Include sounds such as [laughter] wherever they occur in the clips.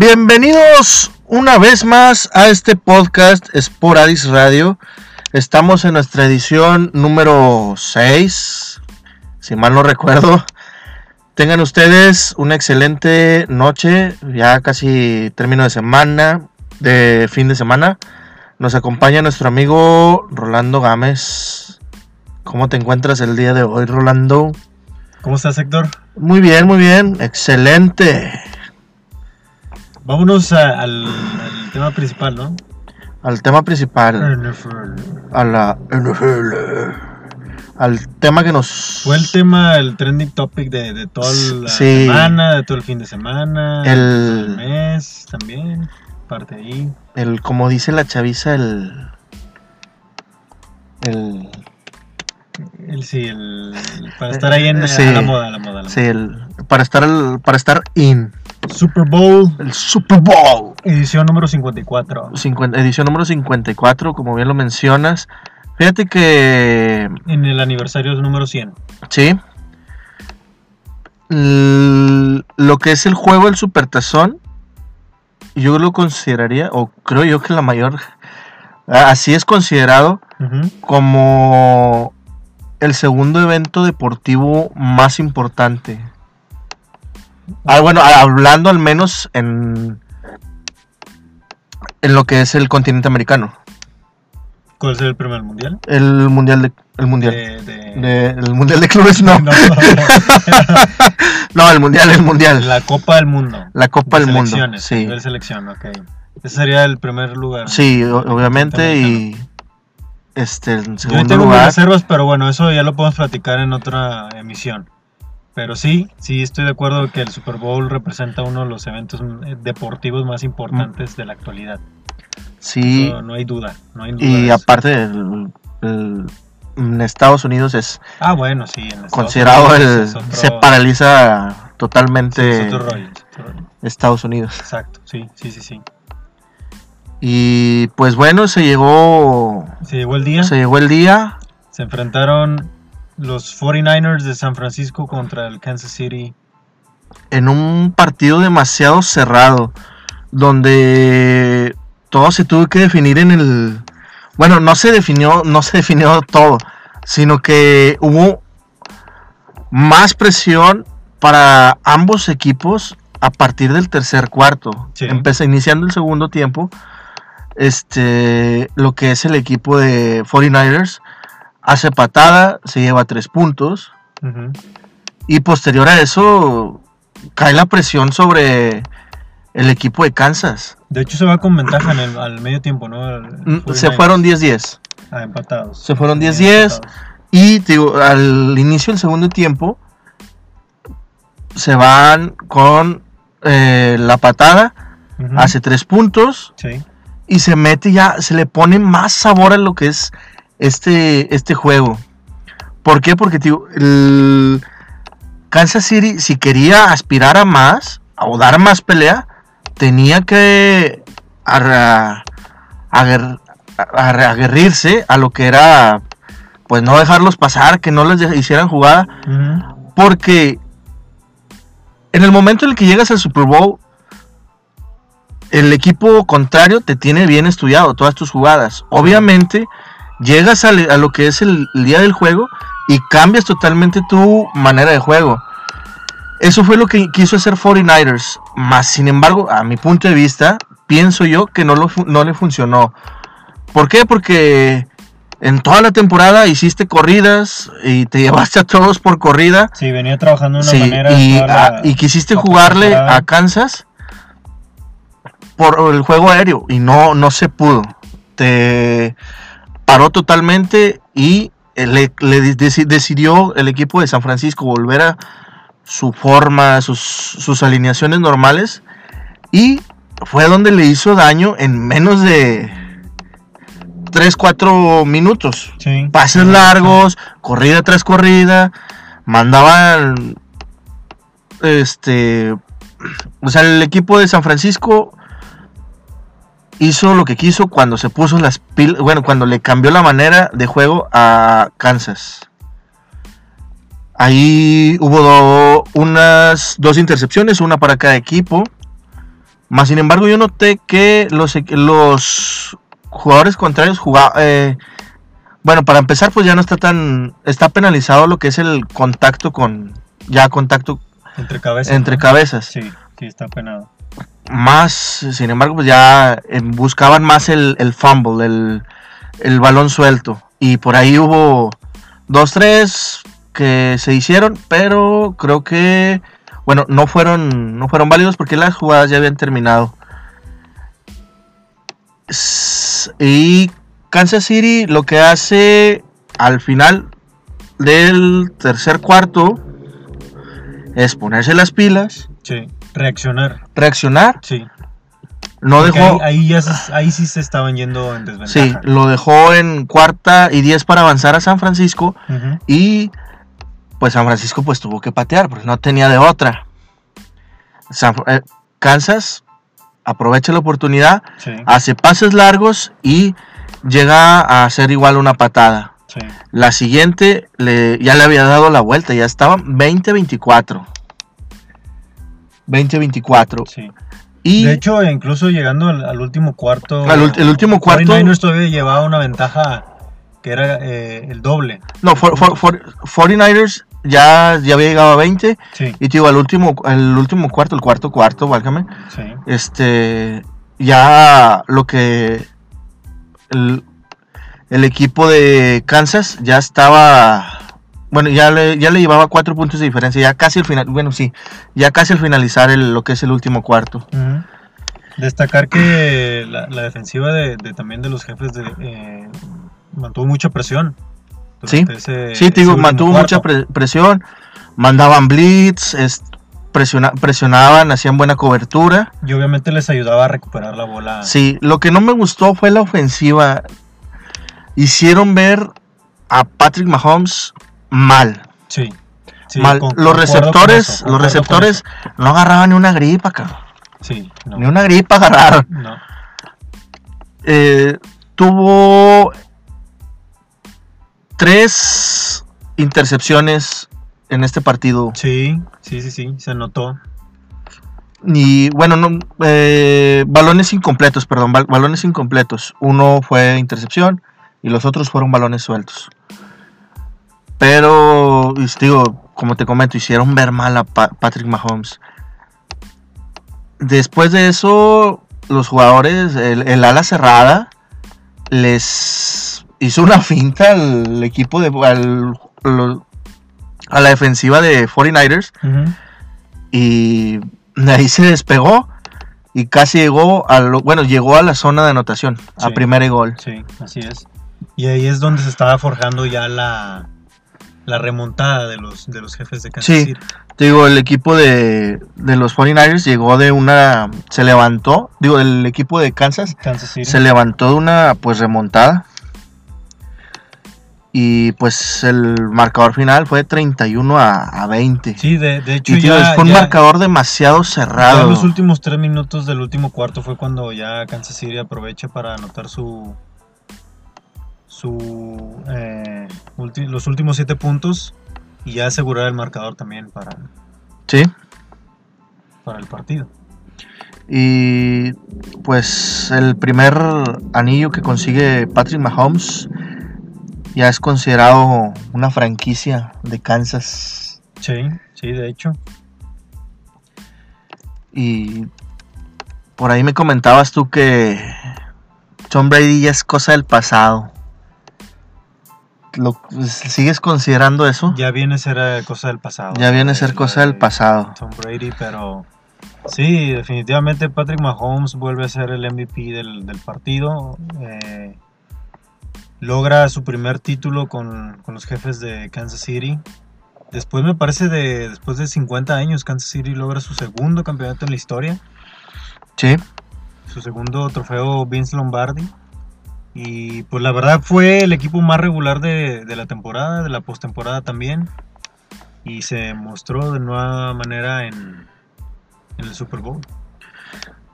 Bienvenidos una vez más a este podcast Sporadis Radio. Estamos en nuestra edición número 6, si mal no recuerdo. Tengan ustedes una excelente noche, ya casi término de semana, de fin de semana. Nos acompaña nuestro amigo Rolando Gámez. ¿Cómo te encuentras el día de hoy, Rolando? ¿Cómo estás, Héctor? Muy bien, muy bien, excelente. Vámonos a- al, al tema principal, ¿no? Al tema principal, a la NFL, al tema que nos... Fue el tema, el trending topic de, de toda la Sí. semana, de todo el fin de semana, El- el mes también, parte ahí. el como dice la chaviza, el... El... El, sí, el, para estar ahí en Eh, Sí. a la moda, a la moda. a la Sí, el... Para estar, al- para estar in. Super Bowl, El Super Bowl. edición número 54. 50 edición número 54, como bien lo mencionas. Fíjate que... En el aniversario número 100. Sí. L- lo que es el juego del Supertazón, yo lo consideraría, o creo yo que la mayor, así es considerado como el segundo evento deportivo más importante. Ah, bueno, hablando al menos en, en lo que es el continente americano. ¿Cuál es el primer mundial? El mundial de, el mundial. De, de- de- el mundial de clubes no. [laughs] No, [laughs] No, el mundial, el mundial. la Copa del Mundo. La Copa De del Mundo. Sí, nivel selección, ok. Ese sería el primer lugar. sí, obviamente. Y este, en Yo segundo tengo mis lugar. reservas, pero bueno, eso ya lo podemos platicar en otra emisión. Pero sí, sí estoy de acuerdo que el Super Bowl representa uno de los eventos mm, deportivos más importantes de la actualidad. Sí, No, no hay duda, no hay duda. y aparte, el- el- en Estados Unidos es Ah, bueno, sí. En considerado Unidos el. otro- Se paraliza sí, totalmente es rollo, es. Estados Unidos. Exacto, sí, sí, sí, sí. Y pues bueno, se llegó. Se llegó el día, Se llegó el día. se enfrentaron los 49ers de San Francisco contra el Kansas City. en un partido demasiado cerrado, donde todo se tuvo que definir en el... Bueno, no se definió, no se definió todo, sino que hubo más presión para ambos equipos a partir del tercer cuarto. Sí. Empezó iniciando el segundo tiempo. Este, lo que es el equipo de 49ers hace patada, se lleva tres puntos. Ujú. Y posterior a eso, cae la presión sobre el equipo de Kansas. De hecho, se va con ventaja en el, al medio tiempo, ¿no? El- el Mm, Se 49ers. fueron 10-10. Ah, empatados. Se fueron Bien 10-10. empatados. Y digo, al inicio del segundo tiempo, se van con eh, la patada, Ujú. hace tres puntos Sí. Y se mete ya, se le pone más sabor a lo que es este, este juego. ¿Por qué? Porque digo, el Kansas City, si quería aspirar a más o dar más pelea, tenía que aguerrirse a lo que era, pues no dejarlos pasar, que no les hicieran jugada, porque en el momento en el que llegas al Super Bowl, el equipo contrario te tiene bien estudiado todas tus jugadas. Obviamente, llegas al- a, lo que es el, el día del juego y cambias totalmente tu manera de juego. Eso fue lo que quiso hacer 49ers. Más, sin embargo, a mi punto de vista, pienso yo que no, lo, fu- no le funcionó. ¿Por qué? Porque en toda la temporada hiciste corridas y te llevaste a todos por corrida. Sí, venía trabajando de una Sí, manera. y, toda la- y quisiste jugarle a Kansas por el juego aéreo y no, no se pudo. Te paró totalmente y eh, le, le deci- decidió el equipo de San Francisco volver a su forma, sus, sus alineaciones normales y fue donde le hizo daño en menos de 3-4 minutos Sí. pases largos, corrida tras corrida, mandaban este o sea, el equipo de San Francisco hizo lo que quiso cuando se puso las pilas, bueno, cuando le cambió la manera de juego a Kansas. Ahí hubo do- unas dos intercepciones, una para cada equipo. Más sin embargo, yo noté que los, los jugadores contrarios jugaban. bueno, para empezar, pues ya no está tan. Está penalizado lo que es el contacto con. Ya contacto Entre cabezas. entre ¿no? cabezas. Sí, sí, está penado. Más, sin embargo, pues ya eh, buscaban más el, el fumble, el, el balón suelto. Y por ahí hubo dos, tres que se hicieron, pero creo que, bueno, no fueron, no fueron válidos porque las jugadas ya habían terminado. Y Kansas City lo que hace al final del tercer cuarto es ponerse las pilas, Sí, reaccionar. reaccionar. Sí. No Porque dejó, ahí, ahí ya se- ahí sí se estaban yendo en desventaja. Sí, lo dejó en cuarta y diez para avanzar a San Francisco y pues San Francisco pues tuvo que patear, pues no tenía de otra. San- eh, Kansas aprovecha la oportunidad, Sí, hace pases largos y llega a hacer igual una patada. sí. La siguiente le, ya le había dado la vuelta, ya estaban 20-24. 20-24. sí. Y De hecho, incluso llegando al, al último cuarto. Al el último cuarto- 49ers todavía llevaba una ventaja que era eh, el doble. no, for- for- for- 49ers ya, ya había llegado a 20. Sí, Y te digo, al último, el último cuarto, el cuarto cuarto, válgame, sí. este, ya lo que el, el equipo de Kansas ya estaba, bueno, ya le, ya le llevaba cuatro puntos de diferencia, ya casi al final, bueno, sí, ya casi al finalizar el- lo que es el último cuarto. Destacar que la, la defensiva de, de- también de los jefes de, eh, mantuvo mucha presión. Sí, ese- Sí, te digo, mantuvo cuarto. mucha pre- presión, mandaban blitz, es- presiona- presionaban, hacían buena cobertura. Y obviamente les ayudaba a recuperar la bola. Sí, lo que no me gustó fue la ofensiva. Hicieron ver a Patrick Mahomes mal. Sí. sí, mal. con- los receptores, eso, los receptores no agarraban ni una gripa, cabrón. Sí, no, Ni una gripa agarraron. no. Eh, tuvo tres intercepciones en este partido. Sí, sí, sí, sí, se notó. Y bueno, no, eh, balones incompletos, perdón, bal- balones incompletos. Uno fue intercepción y los otros fueron balones sueltos. Pero, digo, como te comento, hicieron ver mal a Pa- Patrick Mahomes. Después de eso, los jugadores, el, el ala cerrada, les hizo una finta al equipo de al- lo- a la defensiva de 49ers Ujú. y de ahí se despegó y casi llegó a lo, bueno, llegó a la zona de anotación, a Sí. primera y gol. Sí, así es. Y ahí es donde se estaba forjando ya la, la remontada de los, de los jefes de Kansas Sí. City. Te digo, el equipo de, de los 49ers llegó de una, se levantó, digo, el equipo de Kansas Kansas City. se levantó de una pues remontada y pues el marcador final fue 31 a, a 20. Sí, de, de hecho y ya, fue un ya- marcador demasiado cerrado. en los últimos tres minutos del último cuarto fue cuando ya Kansas City aprovecha para anotar su su eh, los últimos siete puntos y ya asegurar el marcador también para, Sí. para el partido. Y pues el primer anillo que consigue Patrick Mahomes ya es considerado una franquicia de Kansas. Sí, sí, de hecho. Y por ahí me comentabas tú que Tom Brady ya es cosa del pasado. Lo, ¿Sigues considerando eso? Ya viene a ser eh, cosa del pasado. Ya viene a ser cosa del de pasado. Tom Brady, pero sí, definitivamente Patrick Mahomes vuelve a ser el MVP del, del partido. eh, logra su primer título con, con los jefes de Kansas City. Después me parece de después de 50 años Kansas City logra su segundo campeonato en la historia, Sí. su segundo trofeo Vince Lombardi. Y pues la verdad fue el equipo más regular de, de la temporada, de la postemporada también. Y se mostró de nueva manera en, en el Super Bowl.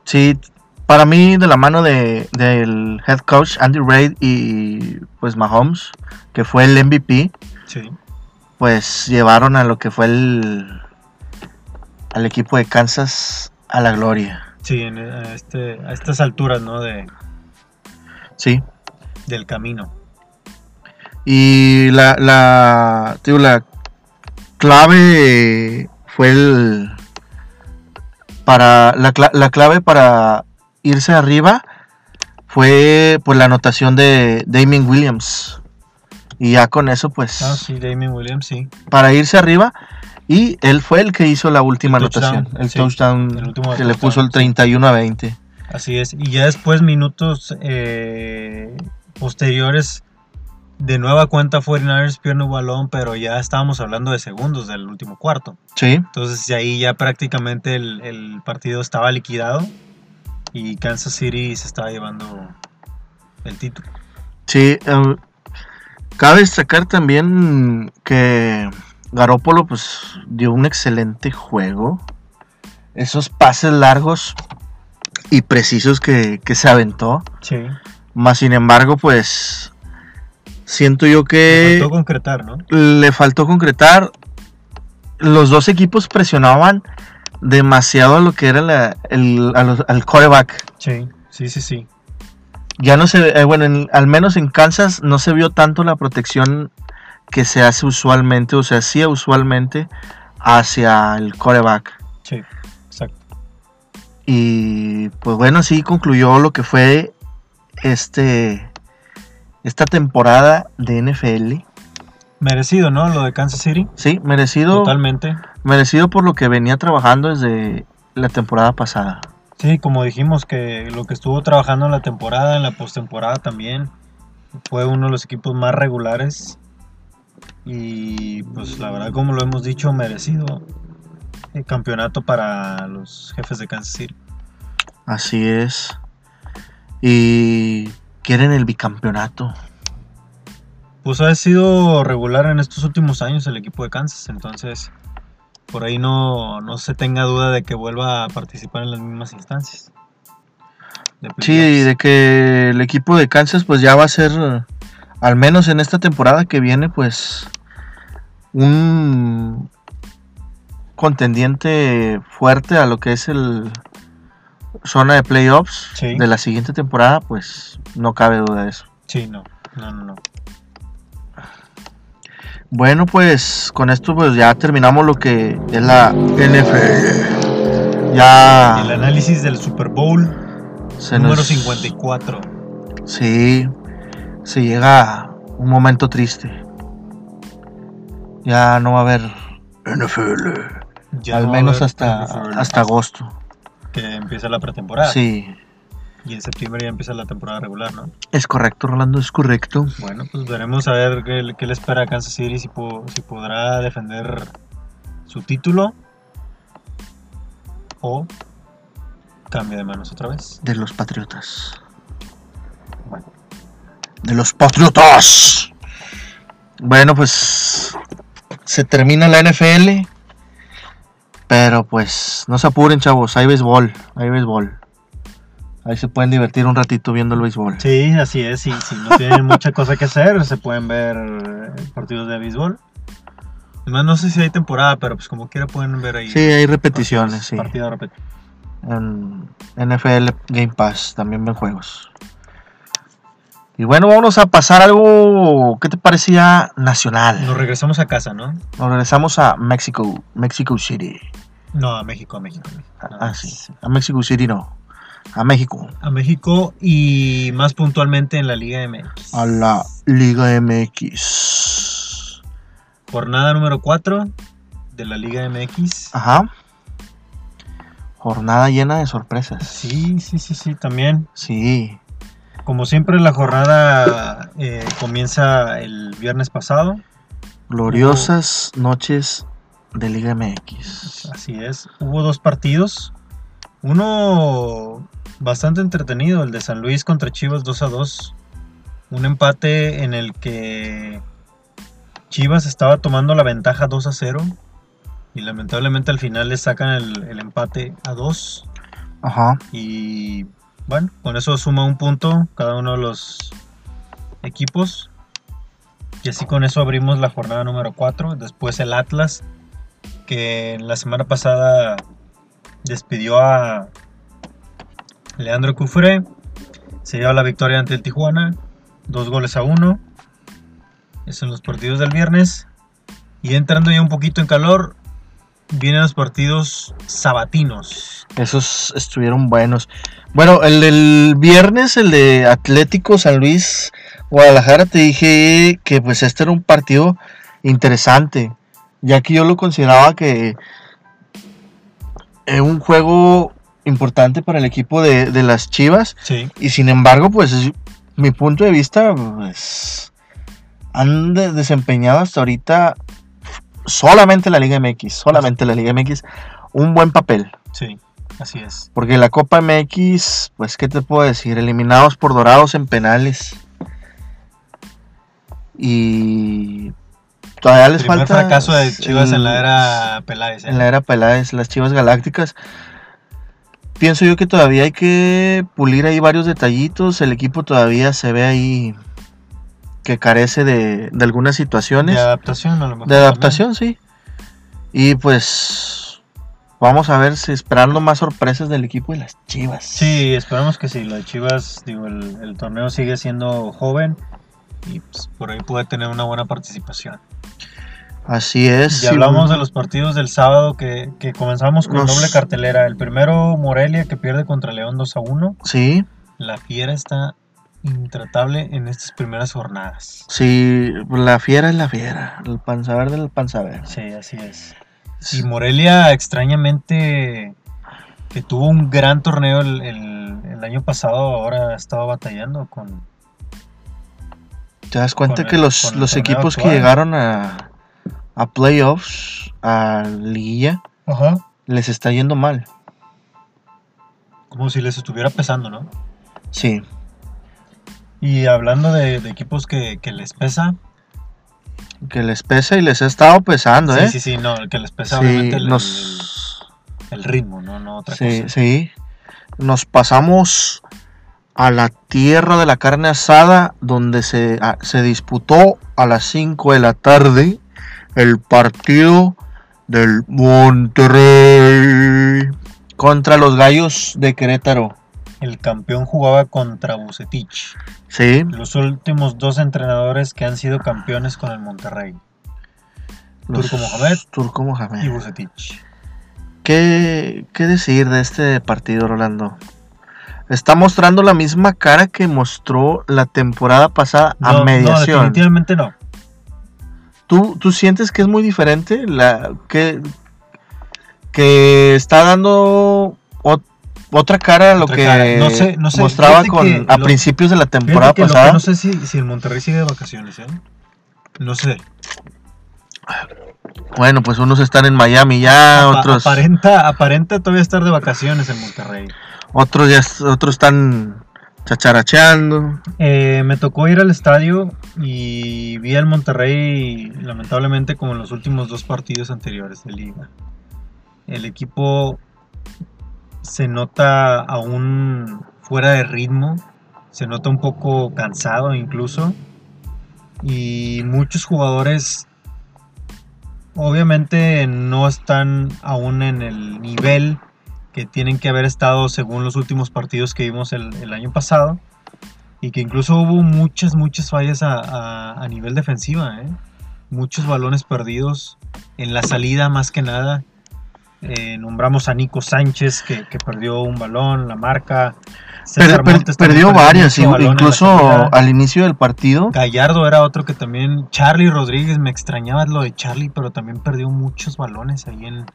Sí, para mí de la mano de, del head coach Andy Reid y pues Mahomes, que fue el MVP, Sí, pues llevaron a lo que fue el al equipo de Kansas a la gloria. Sí, en, a, este, a estas alturas, ¿no? De, Sí. del camino. Y la, la, te digo, la clave fue el... Para, la, la clave para irse arriba fue pues la anotación de Damien Williams. Y ya con eso pues Ah, sí, Damien Williams, sí. para irse arriba y él fue el que hizo la última El anotación, touchdown, el sí, touchdown el último que le puso el sí. 31 a 20. Así es. Y ya después, minutos eh, posteriores, de nueva cuenta 49ers pierde un balón, pero ya estábamos hablando de segundos del último cuarto. Sí, Entonces de ahí ya prácticamente el, el partido estaba liquidado y Kansas City se estaba llevando el título. sí. eh, cabe destacar también que Garópolo pues dio un excelente juego. Esos pases largos y precisos que, que se aventó. Sí. Más sin embargo, pues siento yo que... Faltó concretar, ¿no? le faltó concretar. Los dos equipos presionaban demasiado a lo que era la- el, los- al quarterback. Sí, sí, sí, sí. Ya no se, eh, bueno, en- al menos en Kansas no se vio tanto la protección que se hace usualmente o se hacía usualmente hacia el quarterback. Sí, exacto. Y pues bueno, así concluyó lo que fue este esta temporada de NFL. Merecido, ¿no? Lo de Kansas City. Sí, merecido. Totalmente. Merecido por lo que venía trabajando desde la temporada pasada. Sí, como dijimos que lo que estuvo trabajando en la temporada, en la postemporada también, fue uno de los equipos más regulares y pues la verdad como lo hemos dicho, merecido el campeonato para los jefes de Kansas City. Así es. Y quieren el bicampeonato. Pues ha sido regular en estos últimos años el equipo de Kansas, entonces por ahí no, no se tenga duda de que vuelva a participar en las mismas instancias. de Sí, playoffs. de que el equipo de Kansas pues ya va a ser, al menos en esta temporada que viene, pues un contendiente fuerte a lo que es el zona de playoffs Sí. de la siguiente temporada, pues no cabe duda de eso. Sí, no, no, no, no. Bueno, pues con esto pues ya terminamos lo que es la NFL. Ya El análisis del Super Bowl se número nos- 54. Sí, se llega un momento triste. Ya no va a haber NFL. Ya al menos hasta, hasta agosto. que empieza la pretemporada. Sí, Y en septiembre ya empieza la temporada regular, ¿no? es correcto, Rolando, es correcto. Bueno, pues veremos a ver qué, qué le espera a Kansas City, si, po- si podrá defender su título o cambia de manos otra vez. De los Patriotas. Bueno, De los Patriotas. Bueno, pues se termina la NFL. Pero pues no se apuren, chavos. Hay béisbol, hay béisbol. Ahí se pueden divertir un ratito viendo el béisbol. sí, así es. Si, si no tienen [laughs] mucha cosa que hacer, se pueden ver eh, partidos de béisbol. Además, no sé si hay temporada, pero pues como quiera pueden ver ahí. Sí, hay repeticiones, sí. Partido repetido. En NFL Game Pass también ven juegos. Y bueno, vámonos a pasar algo, ¿qué te parecía nacional? Nos regresamos a casa, ¿no? Nos regresamos a México, Mexico City. No, a México, a México. a México. Nada Ah, más. sí. A Mexico City no. A México. A México y más puntualmente en la Liga MX. A la Liga MX. Jornada número 4 de la Liga MX. Ajá. Jornada llena de sorpresas. Sí, sí, sí, sí, también. Sí. Como siempre, la jornada eh, comienza el viernes pasado. Gloriosas noches de Liga MX. Así es. Hubo dos partidos. Uno bastante entretenido, el de San Luis contra Chivas 2 a 2. Un empate en el que Chivas estaba tomando la ventaja 2 a 0. Y lamentablemente al final le sacan el, el empate a 2. Ajá. Y bueno, con eso suma un punto cada uno de los equipos. Y así con eso abrimos la jornada número 4. Después el Atlas, que la semana pasada despidió a Leandro Cufré se lleva la victoria ante el Tijuana, dos goles a uno. Es en los partidos del viernes. Y entrando ya un poquito en calor, vienen los partidos sabatinos. Esos estuvieron buenos. Bueno, el del viernes, el de Atlético San Luis Guadalajara, te dije que pues este era un partido interesante, ya que yo lo consideraba que es un juego importante para el equipo de, de las Chivas. Sí. Y sin embargo, pues mi punto de vista, pues han de- desempeñado hasta ahorita solamente la Liga MX, solamente la Liga MX, un buen papel. Sí, así es. Porque la Copa MX, pues, ¿qué te puedo decir? Eliminados por Dorados en penales. Y todavía les Primer falta. fracaso de Chivas en la era Peláez. ¿eh? En la era Peláez, las Chivas Galácticas. Pienso yo que todavía hay que pulir ahí varios detallitos. El equipo todavía se ve ahí que carece de, de algunas situaciones. De adaptación, a lo mejor. De adaptación, sí. Y pues vamos a ver si esperando más sorpresas del equipo de las Chivas. Sí, esperamos que sí. De Chivas, digo, el, el torneo sigue siendo joven y pues, por ahí puede tener una buena participación. Así es. Ya sí, hablamos de los partidos del sábado que, que comenzamos con Nos- doble cartelera. El primero, Morelia, que pierde contra León 2 a 1. Sí, La fiera está intratable en estas primeras jornadas. sí, la fiera es la fiera. El panza verde es el panza verde. Sí, así es. Y Morelia, extrañamente, que tuvo un gran torneo el, el- el año pasado, ahora ha estado batallando con... ¿Te das cuenta que el- los, equipos que llegaron a, a playoffs, a liguilla, Ajá. les está yendo mal? Como si les estuviera pesando, ¿no? Sí, Y hablando de, de equipos que, que les pesa, que les pesa y les ha estado pesando, sí, ¿eh? sí, sí, no, que les pesa Sí, obviamente el, nos... el- el ritmo, ¿no? no otra Sí, cosa. sí. Nos pasamos a la tierra de la carne asada, donde se, ah, se disputó a las 5 de la tarde el partido del Monterrey contra los Gallos de Querétaro. El campeón jugaba contra Bucetich, Sí, los últimos dos entrenadores que han sido campeones con el Monterrey, los- Turco Mohamed Turco Mohamed. y Bucetich. ¿Qué, ¿Qué decir de este partido, Rolando? Está mostrando la misma cara que mostró la temporada pasada No, a no, mediación. definitivamente no. ¿Tú, ¿Tú sientes que es muy diferente? La, que, que está dando otra cara a lo Otra que cara. No sé- no sé, mostraba con, que a lo- principios de la temporada que lo que pasada. no sé si, si el Monterrey sigue de vacaciones, ¿eh? No sé. Bueno, pues unos están en Miami ya, Apa- otros, Aparenta, aparenta todavía estar de vacaciones el Monterrey. otros ya otros están chacharacheando. Eh, me tocó ir al estadio y vi al Monterrey, lamentablemente, como en los últimos dos partidos anteriores de liga. El equipo se nota aún fuera de ritmo, se nota un poco cansado incluso. Y muchos jugadores obviamente no están aún en el nivel que tienen que haber estado según los últimos partidos que vimos el, año pasado y que incluso hubo muchas, muchas fallas a nivel defensiva, ¿eh? muchos balones perdidos en la salida más que nada. Eh, nombramos a Nico Sánchez que, que perdió un balón, la marca. Per- César per- perdió en la incluso al inicio del partido. Gallardo era otro que también. Charlie Rodríguez, me extrañaba lo de Charlie, pero también perdió muchos balones ahí en,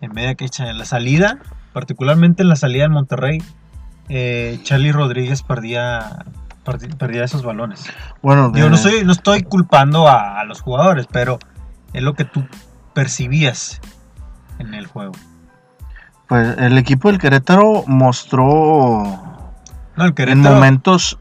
en media cancha. En la salida, particularmente en la salida del Monterrey, eh, Charlie Rodríguez perdía, perdía esos balones. Bueno, Yo no, soy, no estoy culpando a, a los jugadores, pero es lo que tú percibías en el juego. pues el equipo del Querétaro mostró No, el en momentos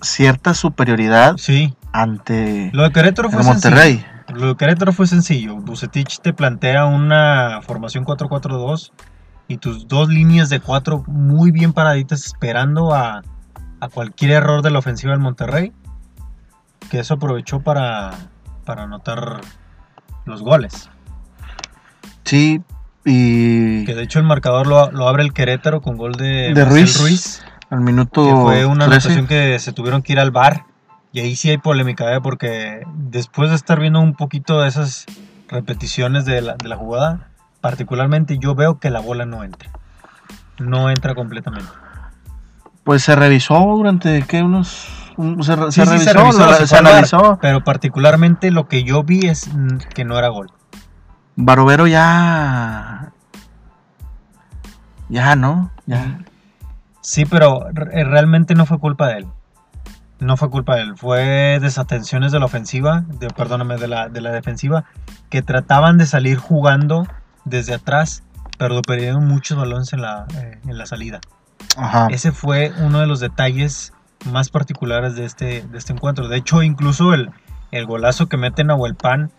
cierta superioridad Sí, ante lo de Querétaro fue el Monterrey. sencillo. Lo de Querétaro fue sencillo. Bucetich te plantea una formación 4-4-2 y tus dos líneas de cuatro muy bien paraditas esperando a, a cualquier error de la ofensiva del Monterrey. Que eso aprovechó para, para anotar los goles. Sí, Y Que de hecho el marcador lo, lo abre el Querétaro con gol de, De Ruiz. al minuto que fue una 13. anotación que se tuvieron que ir al bar. Y ahí sí hay polémica, ¿eh? porque después de estar viendo un poquito de esas repeticiones de la, de la jugada, particularmente yo veo que la bola no entra. No entra completamente. Pues se revisó durante, ¿qué? Unos... un- se, revisó. Pero particularmente lo que yo vi es que no era gol. Barovero ya... Ya, ¿no? Ya. Sí, pero re- realmente no fue culpa de él. No fue culpa de él. Fue desatenciones de la ofensiva, de, perdóname, de la, de la defensiva, que trataban de salir jugando desde atrás, pero perdieron muchos balones en la, eh, en la salida. Ajá. Ese fue uno de los detalles más particulares de este, de este encuentro. De hecho, incluso el, el golazo que meten a Huelpan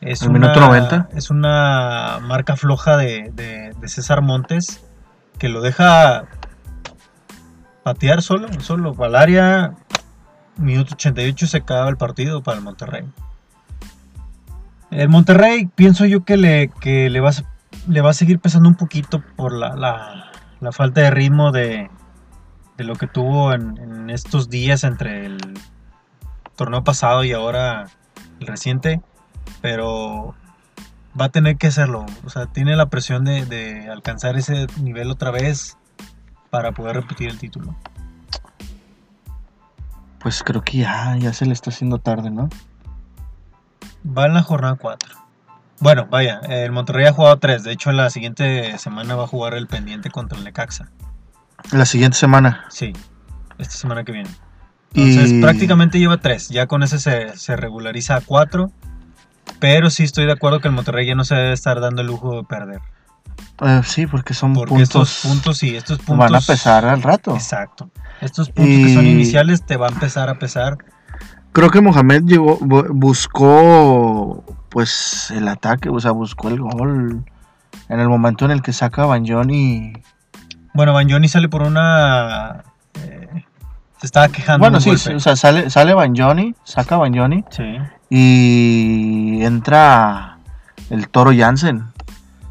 es, ¿El una, minuto 90? es una marca floja de, de- de César Montes que lo deja patear solo, solo para el área. Minuto 88 se acaba el partido para el Monterrey. El Monterrey pienso yo que le, que le, va, a, le va a seguir pesando un poquito por la, la- la falta de ritmo de, de lo que tuvo en, en estos días entre el torneo pasado y ahora el reciente. Pero va a tener que hacerlo. O sea, tiene la presión de, de alcanzar ese nivel otra vez para poder repetir el título. Pues creo que ya, ya se le está haciendo tarde, ¿no? Va en la jornada 4. Bueno, vaya, el Monterrey ha jugado 3. De hecho, la siguiente semana va a jugar el pendiente contra el Necaxa. La siguiente semana. Sí, esta semana que viene. Entonces, Y- prácticamente lleva 3. Ya con ese se, se regulariza a 4. Pero sí estoy de acuerdo que el Monterrey ya no se debe estar dando el lujo de perder. Eh, sí, porque son Porque puntos, estos puntos, sí, estos puntos. van a pesar al rato. Exacto. Estos puntos que son iniciales te va a empezar a pesar. Creo que Mohamed llegó, bu- buscó pues el ataque, o sea, buscó el gol en el momento en el que saca a Banjoni. Bueno, Banjoni sale por una. eh, se estaba quejando. Bueno, sí, golpe. o sea, sale, sale Banjoni, saca Banjoni Sí. Y entra el Toro Jansen.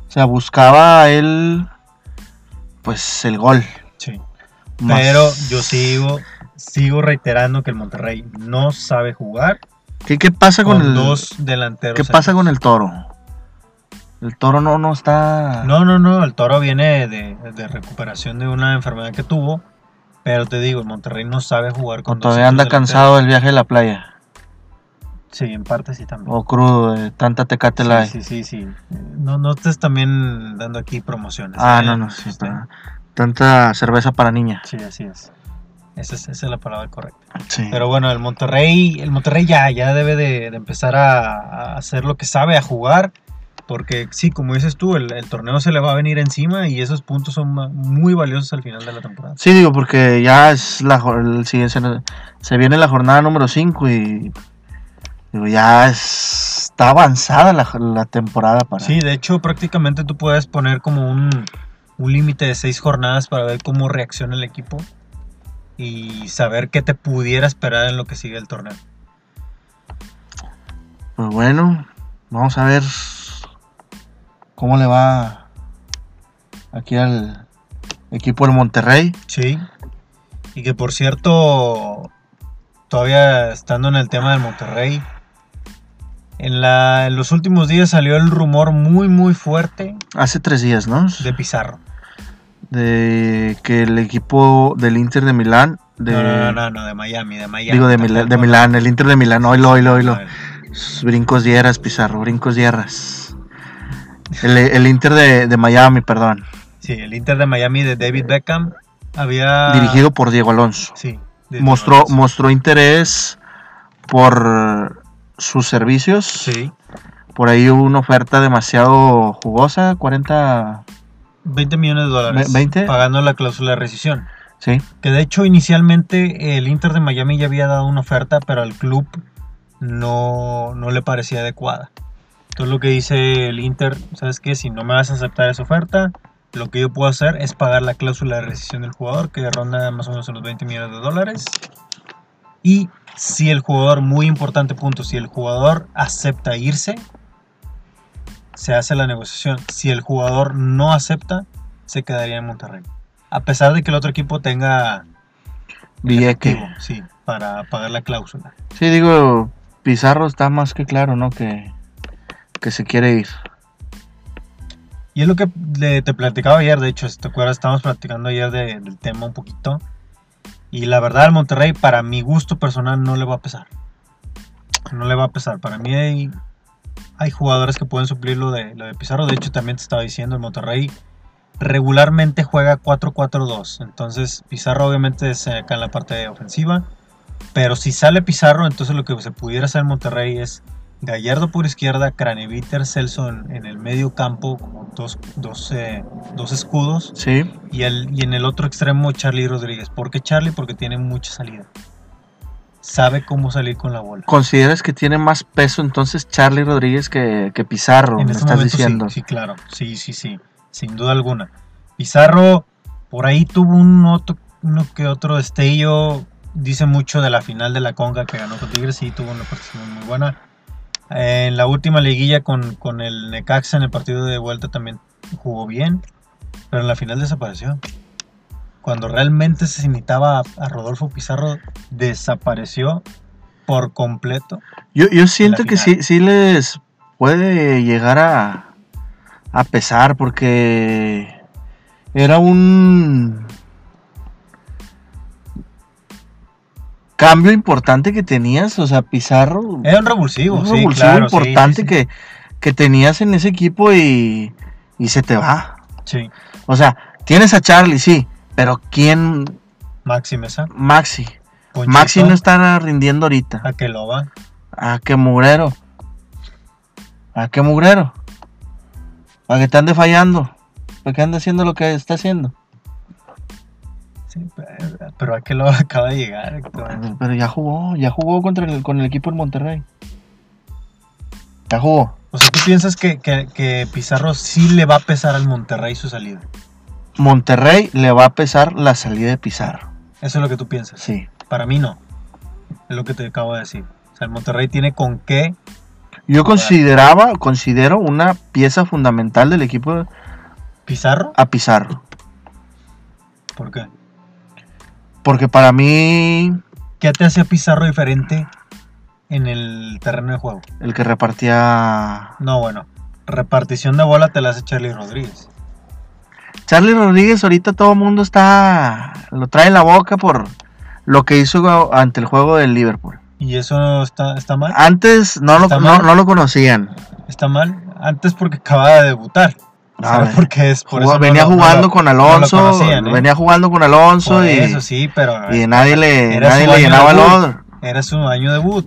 O sea, buscaba él pues el gol. Sí. Más- Pero yo sigo, sigo reiterando que el Monterrey no sabe jugar ¿Qué, qué pasa con, con el dos delanteros. ¿Qué pasa con el Toro? El Toro no, no está No, no, no, el toro viene de, de recuperación de una enfermedad que tuvo. Pero te digo, el Monterrey no sabe jugar o con dos todavía anda cansado del viaje de la playa. Sí, en parte sí también. O crudo, de tanta tecate la sí, sí, sí, sí. No, no estés también dando aquí promociones. Ah, ¿eh? no, no, sí, pero tanta cerveza para niña. Sí, así es. Esa es, esa es la palabra correcta. Sí. Pero bueno, el Monterrey, el Monterrey ya, ya debe de, de empezar a, a hacer lo que sabe, a jugar. Porque sí, como dices tú, el, el torneo se le va a venir encima y esos puntos son muy valiosos al final de la temporada. Sí, digo, porque ya es la el se, se viene la jornada número 5 y digo, ya es- está avanzada la, la temporada para... Sí, de hecho, prácticamente tú puedes poner como un, un límite de seis jornadas para ver cómo reacciona el equipo y saber qué te pudiera esperar en lo que sigue el torneo. Pues bueno, vamos a ver cómo le va aquí al equipo del Monterrey. Sí. Y que por cierto, todavía estando en el tema del Monterrey, en, la, en los últimos días salió el rumor muy muy fuerte Hace tres días, ¿no? de Pizarro. De que el equipo del Inter de Milán, de, No, no, no, no, de Miami, de Miami. digo de, de Milán, el Inter de Milán, oílo, oílo. no, Brincos dieras, Pizarro, brincos dieras. El, el Inter de, de Miami, perdón. Sí, el Inter de Miami de David Beckham había... Dirigido por Diego Alonso. Sí. Mostró, mostró interés por sus servicios. Sí. Por ahí hubo una oferta demasiado jugosa, 40, 20 millones de dólares. Ve- 20. Pagando la cláusula de rescisión. sí. Que de hecho inicialmente el Inter de Miami ya había dado una oferta, pero al club no, no le parecía adecuada. Entonces lo que dice el Inter, ¿sabes qué? Si no me vas a aceptar esa oferta, lo que yo puedo hacer es pagar la cláusula de rescisión del jugador, que ronda más o menos en los 20 millones de dólares. Y si el jugador, muy importante punto, si el jugador acepta irse, se hace la negociación. Si el jugador no acepta, se quedaría en Monterrey. A pesar de que el otro equipo tenga Billete. sí, para pagar la cláusula. Sí, digo, Pizarro está más que claro, ¿no? Que, que se quiere ir. Y es lo que te platicaba ayer, de hecho, si te acuerdas, estábamos platicando ayer de- del tema un poquito. Y la verdad, al Monterrey, para mi gusto personal, no le va a pesar. No le va a pesar. Para mí hay, jugadores que pueden suplir lo de, lo de Pizarro. De hecho, también te estaba diciendo, el Monterrey regularmente juega 4-4-2. Entonces, Pizarro obviamente es acá en la parte ofensiva. Pero si sale Pizarro, entonces lo que se pudiera hacer en Monterrey es Gallardo por izquierda, Craneviter, Celso en, en el medio campo, como dos, dos, eh, dos escudos. Sí. Y, el, y en el otro extremo, Charlie Rodríguez. ¿Por qué Charlie? Porque tiene mucha salida. Sabe cómo salir con la bola. ¿Consideras que tiene más peso entonces Charlie Rodríguez que, que Pizarro? En me este estás momento diciendo. sí, sí, claro. Sí, sí, sí. Sin duda alguna. Pizarro por ahí tuvo un otro, uno que otro destello. Dice mucho de la final de la Conga que ganó con Tigres. Sí, tuvo una participación muy buena. En la última liguilla con, con el Necaxa en el partido de vuelta también jugó bien. Pero en la final desapareció. Cuando realmente se necesitaba a, a Rodolfo Pizarro, desapareció por completo. Yo, yo siento que sí, sí les puede llegar a, a pesar porque era un cambio importante que tenías, o sea, Pizarro, Era un revulsivo, un sí, revulsivo claro, importante sí, sí. Que, que tenías en ese equipo y, y se te va. Sí, O sea, tienes a Charlie, sí, pero ¿quién? Maxi Mesa. Maxi. Ponchito, Maxi no está rindiendo ahorita. A que lo va. ¿A qué mugrero? ¿A qué mugrero? ¿A que te ande fallando? ¿Para qué ande haciendo lo que está haciendo? Sí, pero- a que lo [laughs] acaba de llegar. Pero ya jugó, ya jugó contra el, con el equipo del Monterrey. Ya jugó. O sea, ¿tú piensas que, que- que Pizarro sí le va a pesar al Monterrey su salida? Monterrey le va a pesar la salida de Pizarro. Eso es lo que tú piensas. Sí. Para mí no. Es lo que te acabo de decir. O sea, el Monterrey tiene con qué. Yo consideraba, considero una pieza fundamental del equipo ¿Pizarro? a Pizarro. ¿Por qué? Porque para mí, ¿Qué te hacía Pizarro diferente en el terreno de juego? el que repartía No, bueno. Repartición de bola te la hace Charlie Rodríguez. Charlie Rodríguez ahorita todo el mundo está lo trae en la boca por lo que hizo ante el juego del Liverpool. ¿Y eso está, está mal? Antes no lo, ¿Está no, no lo conocían. ¿Está mal? Antes porque acababa de debutar. A ¿Sabes ver, por qué es? Por Jugó- eso venía no jugando con no lo Alonso, conocían, ¿eh? venía jugando con Alonso y, eso sí, pero y nadie le, nadie le llenaba el odor. era su año debut.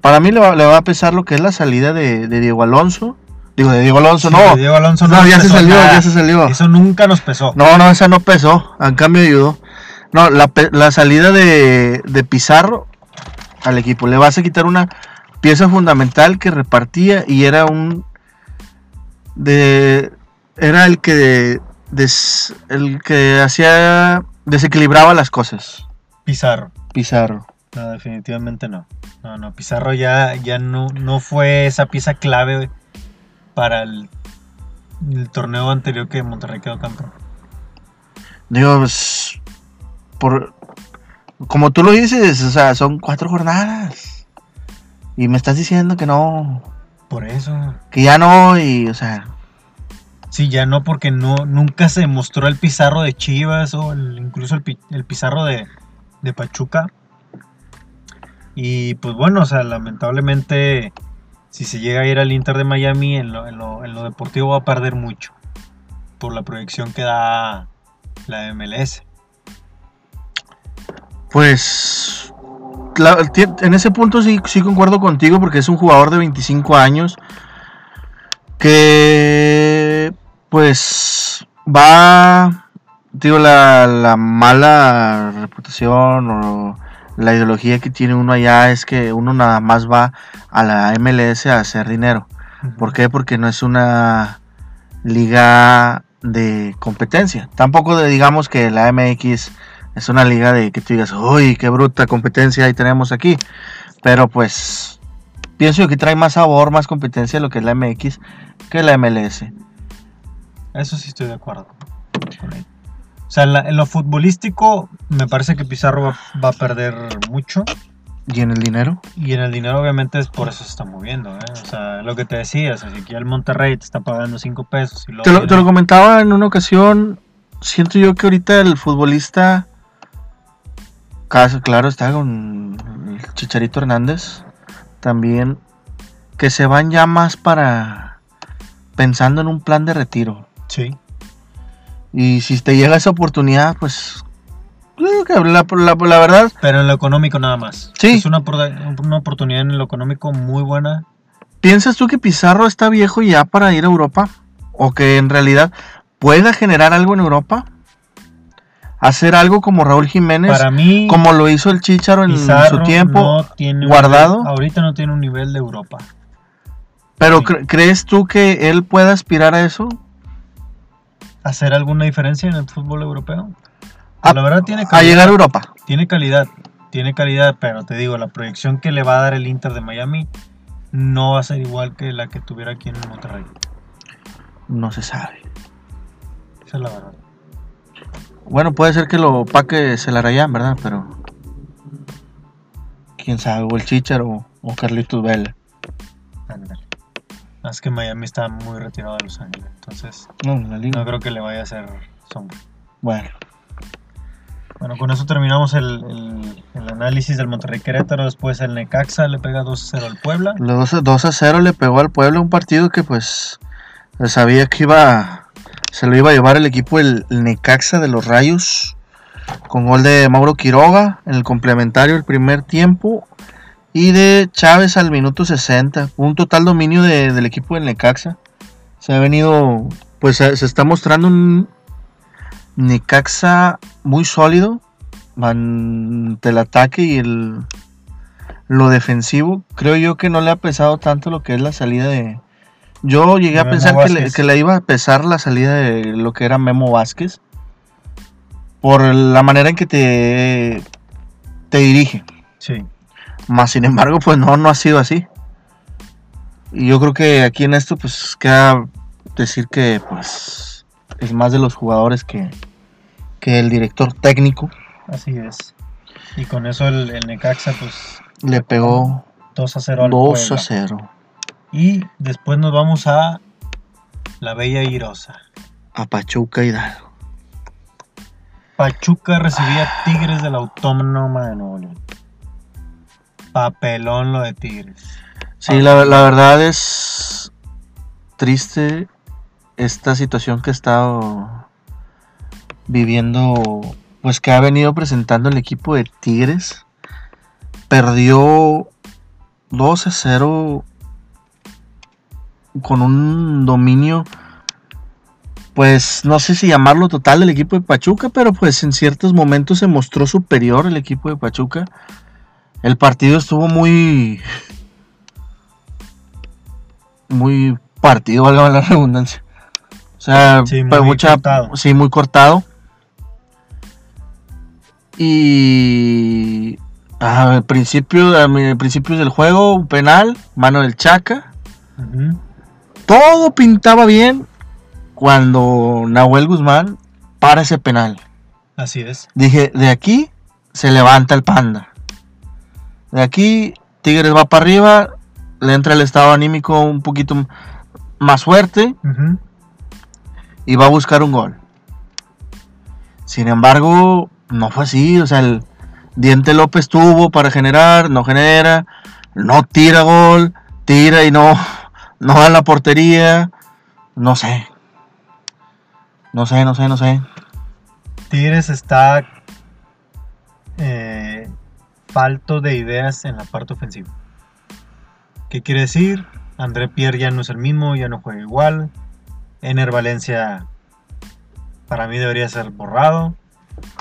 Para mí le va, le va a pesar lo que es la salida de, de Diego Alonso. Digo, de Diego Alonso, Sí, no. Diego Alonso No, ya se salió, nada. ya se salió. Eso nunca nos pesó. No, no, esa no pesó. En cambio ayudó. No, la, la salida de, de Pizarro al equipo. Le vas a quitar una pieza fundamental que repartía y era un... De, era el que... des- el que hacía... Desequilibraba las cosas. Pizarro. Pizarro. No, definitivamente no. No, no, Pizarro ya, ya no, no fue esa pieza clave para el, el torneo anterior que Monterrey quedó campeón. Digo, pues, por, como tú lo dices, o sea, son cuatro jornadas. Y me estás diciendo que no, Por eso. que ya no, y, o sea, Sí, ya no, porque no, nunca se mostró el Pizarro de Chivas o el- incluso el Pizarro de, de Pachuca. Y pues bueno, o sea, lamentablemente, si se llega a ir al Inter de Miami, en lo, en lo- en lo deportivo va a perder mucho. Por la proyección que da la MLS. pues, la- en ese punto sí, sí concuerdo contigo porque es un jugador de 25 años que, pues, va, digo, la, la mala reputación o la ideología que tiene uno allá es que uno nada más va a la MLS a hacer dinero. ¿Por qué? Porque no es una liga de competencia. Tampoco de, digamos que la MX es una liga de que tú digas, uy, qué bruta competencia ahí tenemos aquí. Pero pues pienso yo que trae más sabor, más competencia lo que es la MX que la MLS. Eso sí estoy de acuerdo. O sea, en, la- en lo futbolístico me parece que Pizarro va, va a perder mucho. ¿Y en el dinero? Y en el dinero obviamente es por eso se está moviendo. ¿eh? O sea, lo que te decía, o sea, si aquí el Monterrey te está pagando 5 pesos y luego Te lo, viene- te lo comentaba en una ocasión. Siento yo que ahorita el futbolista. Caso- Claro, está con el Chicharito Hernández. También. Que se van ya más para. Pensando en un plan de retiro. Sí, Y si te llega esa oportunidad, pues. la, la- la verdad. pero en lo económico nada más. Sí. Es una, una oportunidad en lo económico muy buena. ¿Piensas tú que Pizarro está viejo ya para ir a Europa? ¿O que en realidad pueda generar algo en Europa? ¿Hacer algo como Raúl Jiménez? Para mí, como lo hizo el Chicharo en Pizarro su tiempo. no tiene un guardado. nivel- ahorita no tiene un nivel de Europa. pero sí. cre- ¿crees tú que él pueda aspirar a eso? ¿Hacer alguna diferencia en el fútbol europeo? A, la verdad tiene a calidad. llegar a Europa. Tiene calidad, tiene calidad, pero te digo, la proyección que le va a dar el Inter de Miami no va a ser igual que la que tuviera aquí en Monterrey. No se sabe. Esa es la verdad. Bueno, puede ser que lo paque se la rayan, ¿verdad? Pero. Quién sabe, o el Chicharo o Carlitos Vela. Ándale. Es que Miami está muy retirado de Los Ángeles, entonces No, la liga. no creo que le vaya a hacer sombra. Bueno, Bueno, con eso terminamos el, el- el análisis del Monterrey Querétaro. Después el Necaxa le pega 2-0 al Puebla. Los 2 a- 2 a 0 le pegó al Puebla un partido que pues sabía que iba se lo iba a llevar el equipo el, el Necaxa de los Rayos con gol de Mauro Quiroga en el complementario el primer tiempo y de Chávez al minuto 60 un total dominio de- del equipo del Necaxa se ha venido pues se, se está mostrando un Necaxa muy sólido ante el ataque y el lo defensivo, creo yo que no le ha pesado tanto lo que es la salida de. Yo llegué a pensar que le, Vázquez. que le iba a pesar la salida de lo que era Memo Vázquez. Por la manera en que te, te dirige. Sí. Más sin embargo, pues no, no ha sido así. Y yo creo que aquí en esto, pues queda decir que pues es más de los jugadores que, que el director técnico Así es. Y con eso el, el Necaxa, pues le pegó 2 a 0 al 2 Puebla. a 0 Y después nos vamos a la Bella Irosa. a Pachuca Hidalgo. Pachuca recibía Tigres de la Autónoma de Nuevo León. Papelón lo de Tigres. Sí, la, la verdad es triste esta situación que ha estado viviendo, pues que ha venido presentando el equipo de Tigres. Perdió 2 a 0 con un dominio, pues no sé si llamarlo total del equipo de Pachuca, pero pues en ciertos momentos se mostró superior el equipo de Pachuca. El partido estuvo muy muy partido, valga la redundancia. O sea, Sí, muy mucha, cortado. sí, muy cortado. Y ah, al principio, a principios del juego, un penal, mano del Chaca. Ujú. Todo pintaba bien cuando Nahuel Guzmán para ese penal. Así es. Dije, de aquí se levanta el panda. De aquí Tigres va para arriba, le entra el estado anímico un poquito más fuerte y va a buscar un gol. Sin embargo, no fue así. O sea, el Diente López tuvo para generar, no genera, no tira gol, tira y no, no da la portería. No sé. No sé, no sé, no sé. Tigres está eh, falto de ideas en la parte ofensiva. ¿Qué quiere decir? André Pierre ya no es el mismo, ya no juega igual. Ener Valencia para mí debería ser borrado.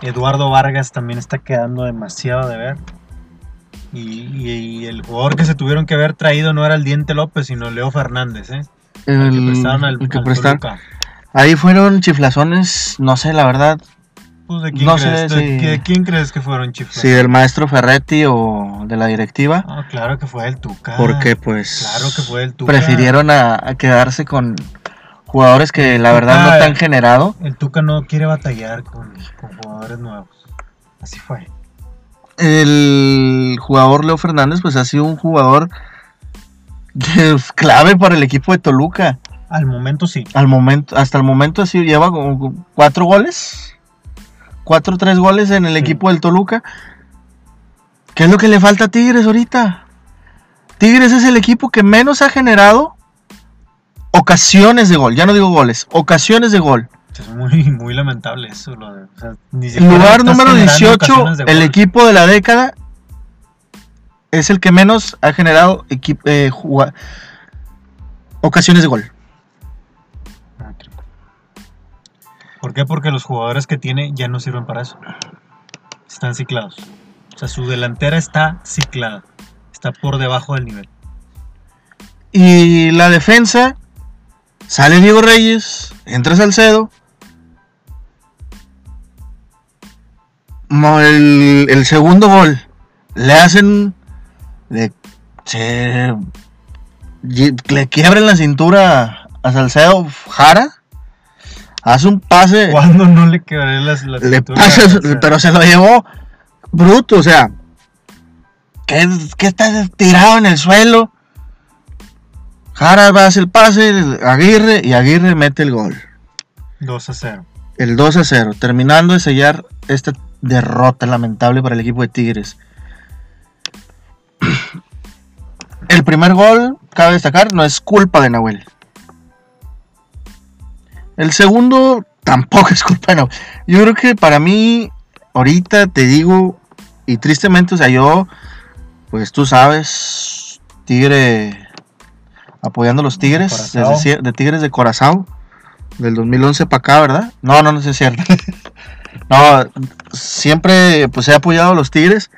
Eduardo Vargas también está quedando demasiado de ver. Y, y- y el jugador que se tuvieron que haber traído no era el Diente López, sino Leo Fernández, ¿eh? El que prestaron al, el que al prestaron. Ahí fueron chiflazones, no sé, la verdad. Pues, ¿de quién, No crees? sé ¿De, si- de quién crees que fueron chiflados? Si del maestro Ferretti o de la directiva. Ah, claro que fue el Tuca. Porque pues Claro que fue el Tuca. prefirieron a, a quedarse con jugadores que la verdad no te han generado. El Tuca no quiere batallar con, con jugadores nuevos. Así fue. El jugador Leo Fernández pues ha sido un jugador [laughs] clave para el equipo de Toluca. Al momento sí. Al momento, hasta el momento sido, lleva como cuatro goles. Cuatro o tres goles en el Sí. equipo del Toluca. ¿Qué es lo que le falta a Tigres ahorita? Tigres es el equipo que menos ha generado ocasiones de gol. Ya no digo goles, ocasiones de gol. [laughs] Es muy, muy lamentable eso. Lo de, o sea, ni En siquiera lugar número generando 18, ocasiones de el equipo de la década es el que menos ha generado eh, ocasiones de gol. ¿Por qué? Porque los jugadores que tiene ya no sirven para eso. Están ciclados. O sea, su delantera está ciclada. Está por debajo del nivel. Y la defensa, sale Diego Reyes, entra Salcedo. El, el segundo gol, le hacen. Le, se- le quiebran la cintura a Salcedo Jara. Hace un pase. ¿Cuándo no le quebré las, la Le cintura? pasa, pero se lo llevó bruto, o sea, que, que está tirado en el suelo. Jara va a hacer el pase, Aguirre, y Aguirre mete el gol. 2 a 0. El 2 a 0, terminando de sellar esta derrota lamentable para el equipo de Tigres. El primer gol, cabe destacar, no es culpa de Nahuel. El segundo tampoco [laughs] es culpa de Nahuel. Yo creo que para mí, ahorita te digo, y tristemente, o sea, yo, pues tú sabes, Tigre, apoyando a los Tigres, Corazao. desde, de Tigres de Corazao, del 2011 para acá, ¿verdad? No, no, no es cierto. [laughs] no, siempre pues he apoyado a los Tigres,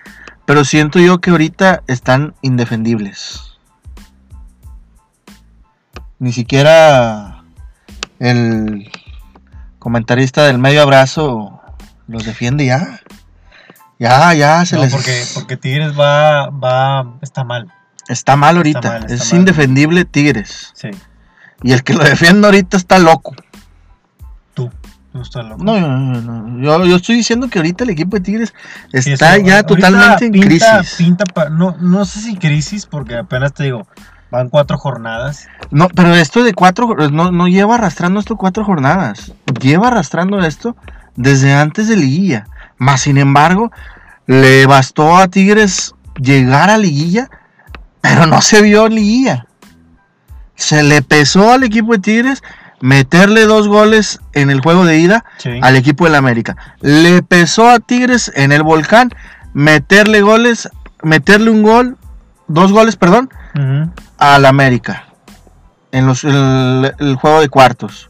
pero siento yo que ahorita están indefendibles. Ni siquiera el comentarista del medio abrazo los defiende ya. Ya, ya se No, les porque, porque Tigres va, va, está mal. está mal ahorita. mal, está es mal. indefendible Tigres. Sí. Y el que lo defiende ahorita está loco. Loco. No, no, no, no. Yo, yo estoy diciendo que ahorita el equipo de Tigres está ya totalmente en crisis. Pinta pa- no, no sé si crisis, porque apenas te digo, van cuatro jornadas. No, pero esto de cuatro, no, no lleva arrastrando esto cuatro jornadas. Lleva arrastrando esto desde antes de liguilla. Más sin embargo, le bastó a Tigres llegar a liguilla, pero no se vio liguilla. Se le pesó al equipo de Tigres meterle dos goles en el juego de ida Sí. al equipo del América. Le pesó a Tigres en el volcán meterle goles, meterle un gol, dos goles, perdón, Ujú. al América. En los, el, el juego de cuartos.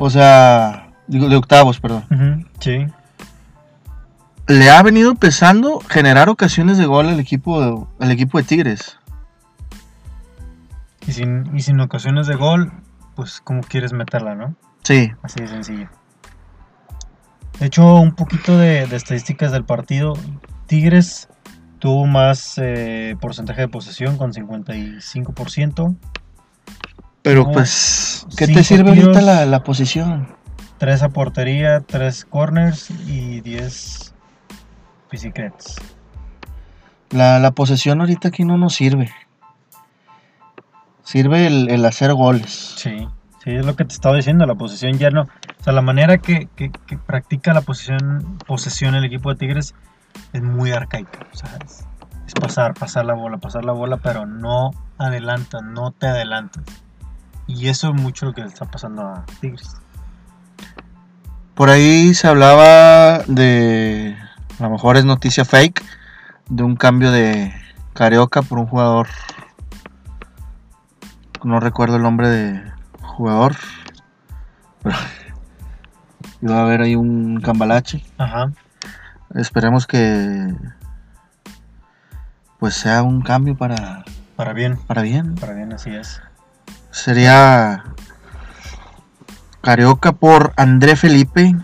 O sea, de octavos, perdón. Sí. Le ha venido pesando generar ocasiones de gol al equipo al equipo de Tigres. Y sin, y sin ocasiones de gol, pues cómo quieres meterla, ¿no? Sí, Así de sencillo. De hecho, un poquito de, de estadísticas del partido. Tigres tuvo más eh, porcentaje de posesión con 55%. pero No, pues, ¿qué te sirve ahorita la, la posición? 3 a portería, 3 corners y 10 bicicletas. La, la posesión ahorita aquí no nos sirve. Sirve el, el hacer goles. Sí, sí, es lo que te estaba diciendo. La posesión ya no. O sea, la manera que, que- que practica la posesión, posesión el equipo de Tigres es muy arcaica. O sea, es, es pasar, pasar la bola, pasar la bola, pero no adelantas, no te adelantas. Y eso es mucho lo que le está pasando a Tigres. Por ahí se hablaba de, a lo mejor es noticia fake, de un cambio de Carioca por un jugador. No recuerdo el nombre de jugador. Pero [laughs] iba a haber ahí un cambalache. Ajá. Esperemos que pues sea un cambio para, Para bien, para bien. para bien, así es. Sería Carioca por André Felipe,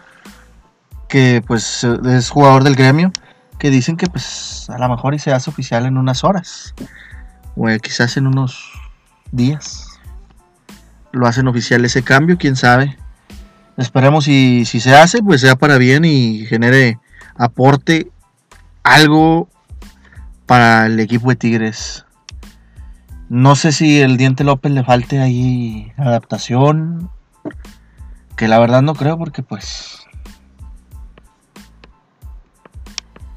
que pues es jugador del gremio, que dicen que pues a lo mejor y se hace oficial en unas horas, o eh, quizás en unos días. Lo hacen oficial ese cambio, quién sabe. Esperemos y si se hace, pues sea para bien y genere aporte algo para el equipo de Tigres. No sé si el Diente López le falte ahí adaptación. Que la verdad no creo porque pues...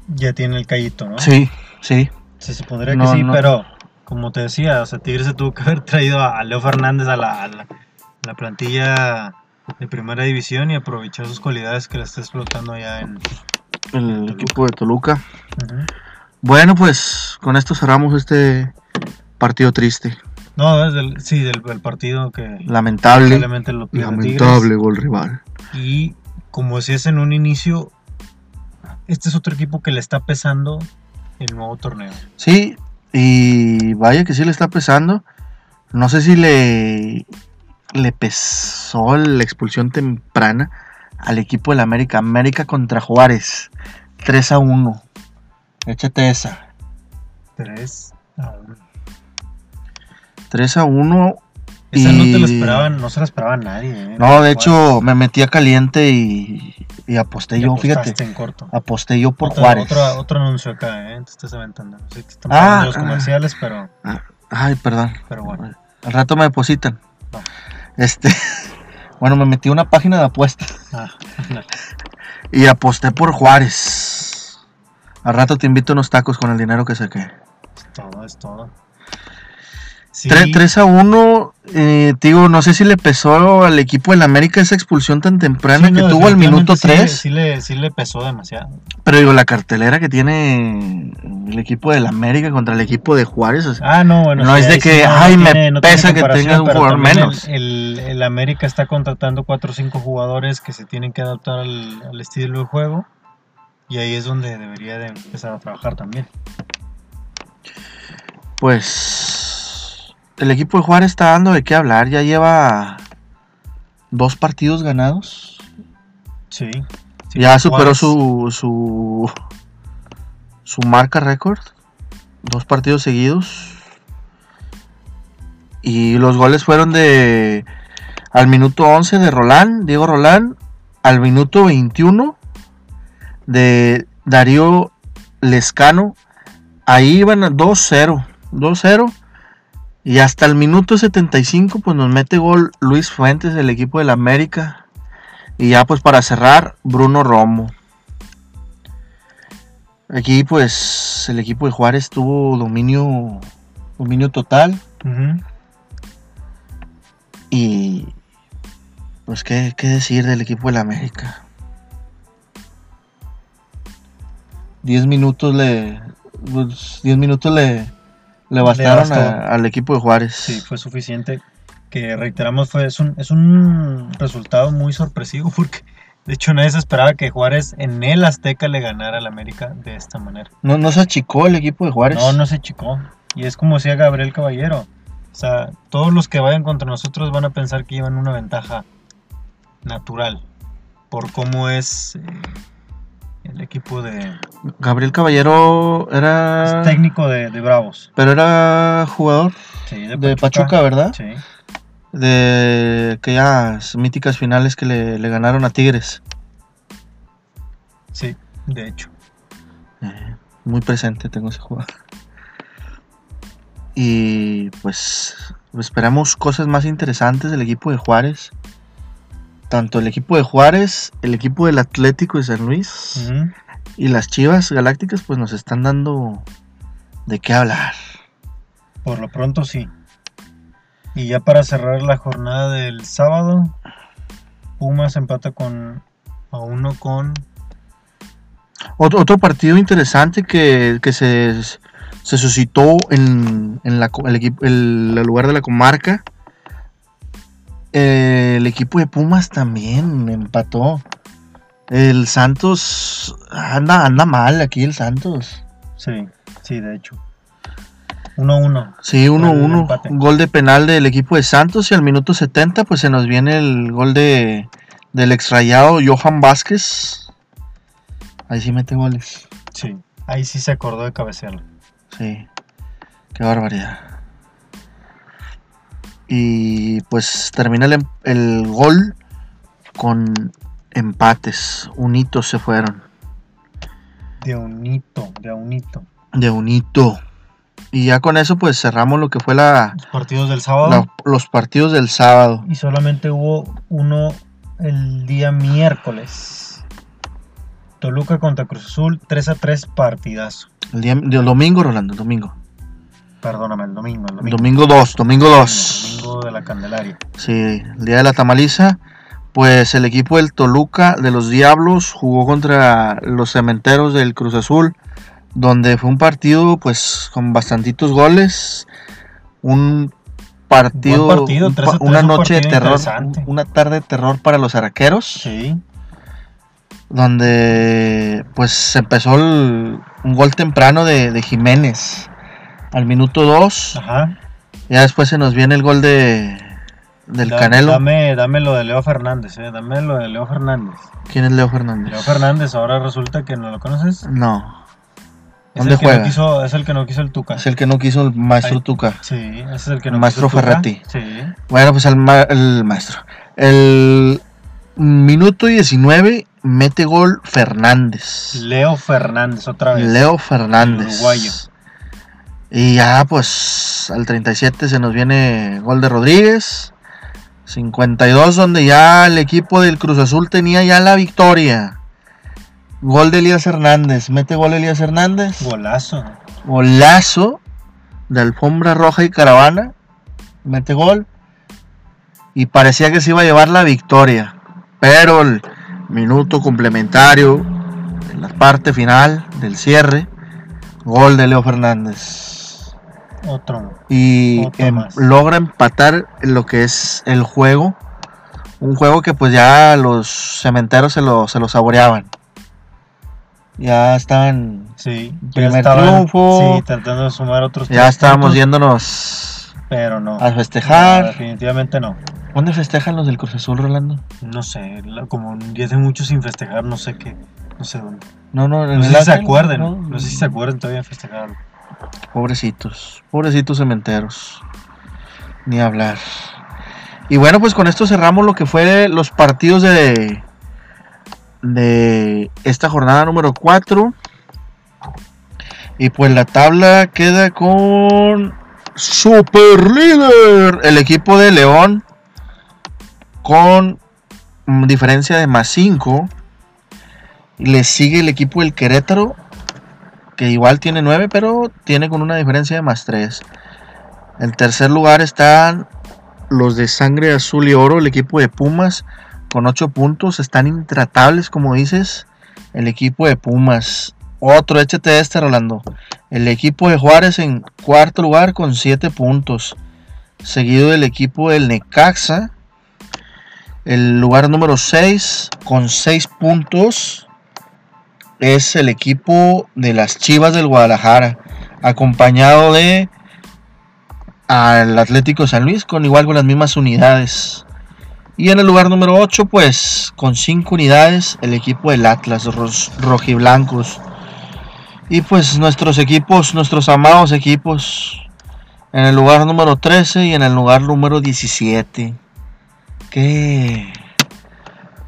Ya tiene el callito, ¿no? Sí, sí. Se supondría No, que sí, no. pero como te decía, o sea, Tigres se tuvo que [laughs] haber traído a Leo Fernández a la, a la- a la plantilla de primera división y aprovechar sus cualidades que la está explotando allá en... El equipo de Toluca. Bueno, pues con esto cerramos este partido triste. No, es del, sí, del, del partido que Lamentable. lo Lamentable gol rival. Y como decías en un inicio, este es otro equipo que le está pesando el nuevo torneo. Sí, y vaya que sí le está pesando. No sé si le, le pesó la expulsión temprana al equipo del América. América contra Juárez. 3 a 1. Échate esa. 3 a 1. 3 a 1. Esa no te Y- la esperaban, no se la esperaba nadie. ¿eh? No, de hecho me metí a caliente y, y aposté yo, fíjate. en corto. Aposté yo por Otro- Juárez. Otro, otro anuncio acá, ¿eh? Te estás aventando. Sí, te están Ah, los ah. comerciales, pero, Ay, perdón. pero bueno. Al rato me depositan. Va. Este. [laughs] Bueno, me metí a una página de apuestas. Ah, ándale. Y aposté por Juárez. Al rato te invito a unos tacos con el dinero que saqué. es todo, es todo. Sí, 3, a 1. Eh, digo, no sé si le pesó al equipo del América esa expulsión tan temprana sí, que tuvo al minuto definitivamente 3. sí le- Sí, le, sí le pesó demasiado. Pero digo, la cartelera que tiene el equipo del América contra el equipo de Juárez. o sea, Ah, no, bueno. No es de que, no- ay, me no pesa que comparación, tenga un jugador el- menos. El, el América está contratando 4 o 5 jugadores que se tienen que adaptar al, al estilo de juego. Y ahí es donde debería de empezar a trabajar también. pues el equipo de Juárez está dando de qué hablar. Ya lleva dos partidos ganados. Sí. sí, ya superó su, su, su marca récord. Dos partidos seguidos. Y los goles fueron de al minuto 11 de Rolán, Diego Rolán, al minuto 21 de Darío Lescano. Ahí iban a 2-0, 2-0. Y hasta el minuto 75 pues nos mete gol Luis Fuentes del equipo del América. Y ya pues para cerrar, Bruno Romo. Aquí pues el equipo de Juárez tuvo dominio, dominio total. Y pues qué, qué decir del equipo del América. 10 minutos le. pues, 10 minutos le, le bastaron bastó. a- al equipo de Juárez. Sí, fue suficiente. Que reiteramos, fue, es, un, es un resultado muy sorpresivo [laughs] porque de hecho nadie se esperaba que Juárez en el Azteca le ganara al América de esta manera. No, no se achicó el equipo de Juárez. No, no se chicó. Y es como decía Gabriel Caballero. O sea, todos los que vayan contra nosotros van a pensar que llevan una ventaja natural por cómo es eh, el equipo de Gabriel Caballero era. es técnico de, de Bravos. Pero era jugador Sí, de Pachuca, ¿verdad? Sí. De aquellas míticas finales que le, le ganaron a Tigres. Sí, de hecho. Eh, muy presente tengo ese jugador. Y pues esperamos cosas más interesantes del equipo de Juárez. Tanto el equipo de Juárez, el equipo del Atlético de San Luis y las Chivas Galácticas pues nos están dando de qué hablar. Por lo pronto sí. Y ya para cerrar la jornada del sábado, Pumas empata con a uno con Otro, otro partido interesante que, que se, se suscitó en, en la, co- el, equipo, el, el lugar de la comarca. Eh, el equipo de Pumas también empató. El Santos anda, anda mal aquí el Santos. sí, sí, de hecho. 1-1. Sí, el 1-1. empate. Gol de penal del equipo de Santos y al minuto 70 pues se nos viene el gol de del exrayado Johan Vázquez Ahí sí mete goles. Sí, ahí sí se acordó de cabecearla. Sí. Qué barbaridad. Y pues termina el, em- el gol con empates. Unitos se fueron. De un hito, de un hito. De unito. Y ya con eso pues cerramos lo que fue la, Los partidos del sábado. la- los partidos del sábado. Y solamente hubo uno el día miércoles. Toluca contra Cruz Azul, 3 a 3 partidazo. El, día, el domingo, Rolando, el domingo. Perdóname, el domingo. El domingo, domingo 2, domingo 2. domingo de la Candelaria. Sí, el día de la tamaliza. Pues el equipo del Toluca de los Diablos jugó contra los Cementeros del Cruz Azul, donde fue un partido pues con bastantitos goles, un partido, Buen partido, un 3 a pa- 3, una un noche de terror, una tarde de terror para los arqueros, Sí. donde pues se empezó el- un gol temprano de, de Jiménez al minuto 2, Ajá. ya después se nos viene el gol de del Da- Canelo. Dame, dame lo de Leo Fernández, eh. Dame lo de Leo Fernández. ¿Quién es Leo Fernández? Leo Fernández, ahora resulta que no lo conoces. No, Es ¿Dónde el que juega? No quiso, es el que no quiso el Tuca. es el que no quiso el maestro Ay. Tuca. Sí, ese es el que no El maestro quiso Tuca. Sí. Bueno, pues el, ma- el maestro. El minuto 19 mete gol Fernández. Leo Fernández, otra vez. Leo Fernández. El uruguayo. Y ya pues al 37 se nos viene gol de Rodríguez. 52 donde ya el equipo del Cruz Azul tenía ya la victoria. Gol de Elías Hernández. Mete gol Elías Hernández. Golazo. Golazo de alfombra roja y caravana. Mete gol. Y parecía que se iba a llevar la victoria. Pero el minuto complementario, en la parte final del cierre, gol de Leo Fernández. Otro. Y Otro em- logra empatar lo que es el juego. Un juego que pues ya los cementeros se lo, se lo saboreaban. Ya estaban Sí. ya Primer estaban, triunfo. Sí, tratando de sumar otros. Ya estábamos yéndonos Pero no. a No, festejar. definitivamente no. ¿Dónde festejan los del Cruz Azul, Rolando? No sé, como ya hace mucho sin festejar, no sé qué. No sé dónde. No, no, No sé si se acuerden. ¿no? No sé si se acuerdan todavía de festejar. Pobrecitos, pobrecitos cementeros. Ni hablar. Y bueno, pues con esto cerramos lo que fue los partidos de de esta jornada número 4. Y pues la tabla queda con super líder el equipo de León con diferencia de más 5. Le sigue el equipo del Querétaro que igual tiene 9, pero tiene con una diferencia de más 3. En tercer lugar están los de sangre azul y oro, el equipo de Pumas, con 8 puntos. Están intratables, como dices, el equipo de Pumas. Otro, échate este, Rolando. El equipo de Juárez en cuarto lugar con 7 puntos. Seguido del equipo del Necaxa. El lugar número 6 con 6 puntos es el equipo de las Chivas del Guadalajara, acompañado de al Atlético San Luis con igual con las mismas unidades. Y en el lugar número 8, pues con 5 unidades, el equipo del Atlas, los rojiblancos. Y pues nuestros equipos, nuestros amados equipos, en el lugar número 13 y en el lugar número 17. Qué,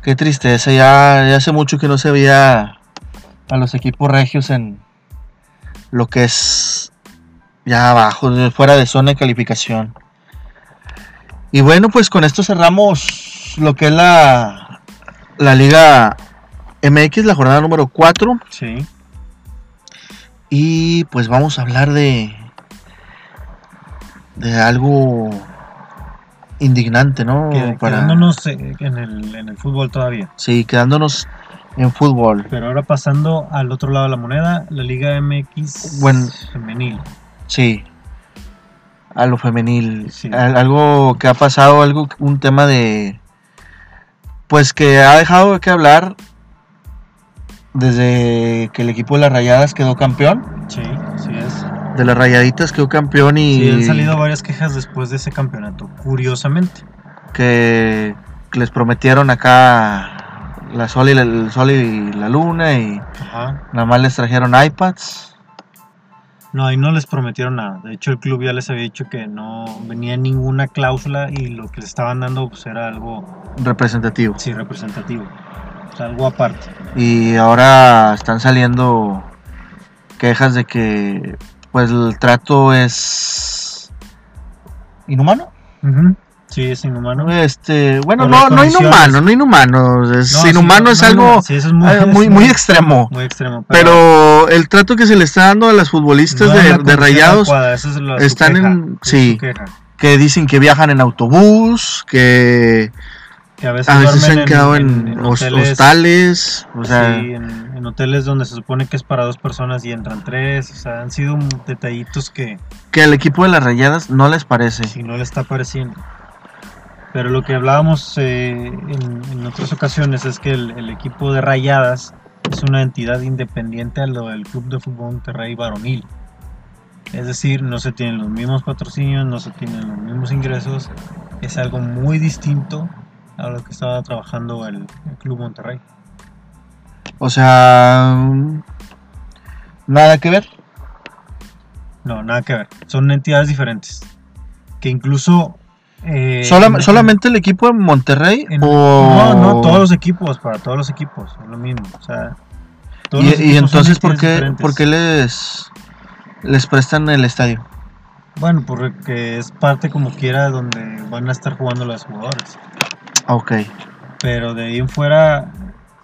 qué tristeza, ya, ya hace mucho que no se veía a los equipos regios en lo que es ya abajo, fuera de zona de calificación. Y bueno, pues con esto cerramos lo que es la, la Liga MX, la jornada número 4. Sí. Y pues vamos a hablar de, de algo indignante, ¿no? Para- Quedándonos en el, en el fútbol todavía. Sí, quedándonos en fútbol. Pero ahora pasando al otro lado de la moneda, la Liga MX Bueno. femenil. Sí. A lo femenil. Sí. Al- algo que ha pasado, algo, un tema de. Pues que ha dejado de que hablar desde que el equipo de las Rayadas quedó campeón. Sí, sí es. De las Rayaditas quedó campeón y Sí, han salido varias quejas después de ese campeonato, curiosamente. que les prometieron acá la sol y la, el sol y la luna y Ajá. nada más les trajeron iPads. No, ahí no les prometieron nada. De hecho, el club ya les había dicho que no venía ninguna cláusula y lo que les estaban dando pues, era algo, representativo. sí, representativo. O sea, algo aparte. Y ahora están saliendo quejas de que pues el trato es inhumano. Ujú. Sí, es inhumano. Este, bueno, no, no inhumano, no inhumano. Es, No, sí, inhumano no, es no, algo no, sí, eso es muy, eh, [laughs] muy, muy extremo. muy extremo. Pero el trato que se le está dando a las futbolistas de, rayados, es están queja, en- sí. que dicen que viajan en autobús, que Que a veces, a veces se han quedado en, en hos- hoteles, hostales, o sea, sí, en, hoteles donde se supone que es para dos personas y entran tres. O sea, han sido detallitos que que al equipo de las rayadas no les parece. si no le está pareciendo. Pero lo que hablábamos eh, en, en otras ocasiones es que el, el equipo de Rayadas es una entidad independiente a lo del Club de Fútbol Monterrey varonil. Es decir, no se tienen los mismos patrocinios, no se tienen los mismos ingresos. Es algo muy distinto a lo que estaba trabajando el, el Club Monterrey. O sea, mm, nada que ver. No, nada que ver. Son entidades diferentes. Que incluso... eh, Solam- en- solamente el equipo de Monterrey en- o No, no, todos los equipos, para todos los equipos, es lo mismo. O sea, y, entonces por qué por qué les les prestan el estadio? Bueno, porque es parte como quiera donde van a estar jugando los jugadores. Ok. Pero de ahí en fuera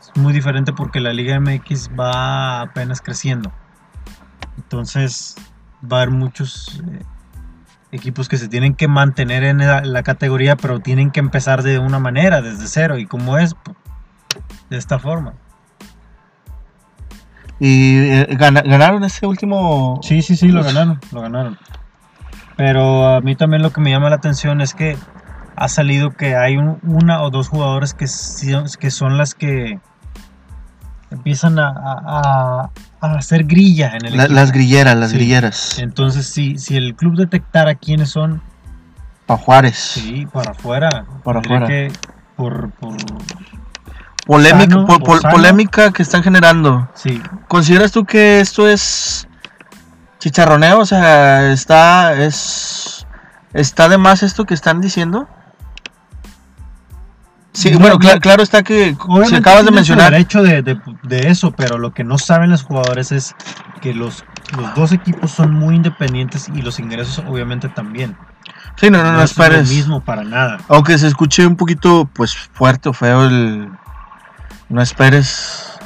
es muy diferente porque la Liga MX va apenas creciendo. Entonces va a haber muchos eh, equipos que se tienen que mantener en la, la categoría, pero tienen que empezar de una manera, desde cero. ¿Y cómo es? De esta forma. Y eh, gana- ganaron ese último Sí, sí, sí, lo ganaron, lo ganaron. Pero a mí también lo que me llama la atención es que ha salido que hay un- una o dos jugadores que, que son las que empiezan a, a- a hacer grilla en el La- las grilleras, las Sí. grilleras. Entonces, si, si el club detectara quiénes son, Pa' Juárez. sí, para afuera. Para afuera. que por, por- Polémica, Sano, po- por po- sano. polémica que están generando. sí, ¿Consideras tú que esto es chicharroneo? O sea, está es está de más esto que están diciendo. Sí, No, bueno, no. cla- claro está que si acabas de mencionar derecho de, de- de eso, pero lo que no saben los jugadores es que los, los dos equipos son muy independientes y los ingresos obviamente también. Sí, no, no, no, es esperes. lo mismo para nada. Aunque se escuche un poquito pues fuerte o feo el no esperes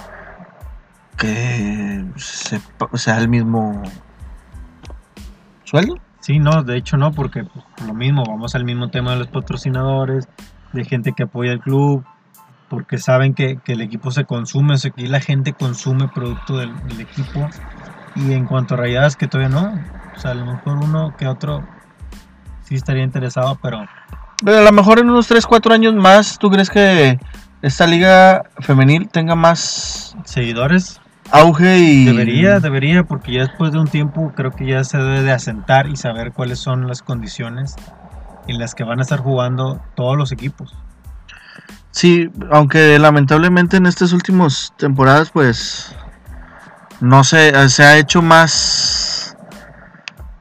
que sepa- sea el mismo sueldo. Sí, no, de hecho no, porque pues, por lo mismo, vamos al mismo tema de los patrocinadores, de gente que apoya el club, porque saben que, que el equipo se consume, o sea, que la gente consume producto del, del equipo. Y en cuanto a rayadas, que todavía no, o sea, a lo mejor uno que otro sí estaría interesado, pero Pero a lo mejor en unos 3, 4 años más, ¿tú crees que esta liga femenil tenga más seguidores auge y... Debería, debería, porque ya después de un tiempo creo que ya se debe de asentar y saber cuáles son las condiciones en las que van a estar jugando todos los equipos. Sí, aunque lamentablemente en estas últimas temporadas pues no sé, se ha hecho más...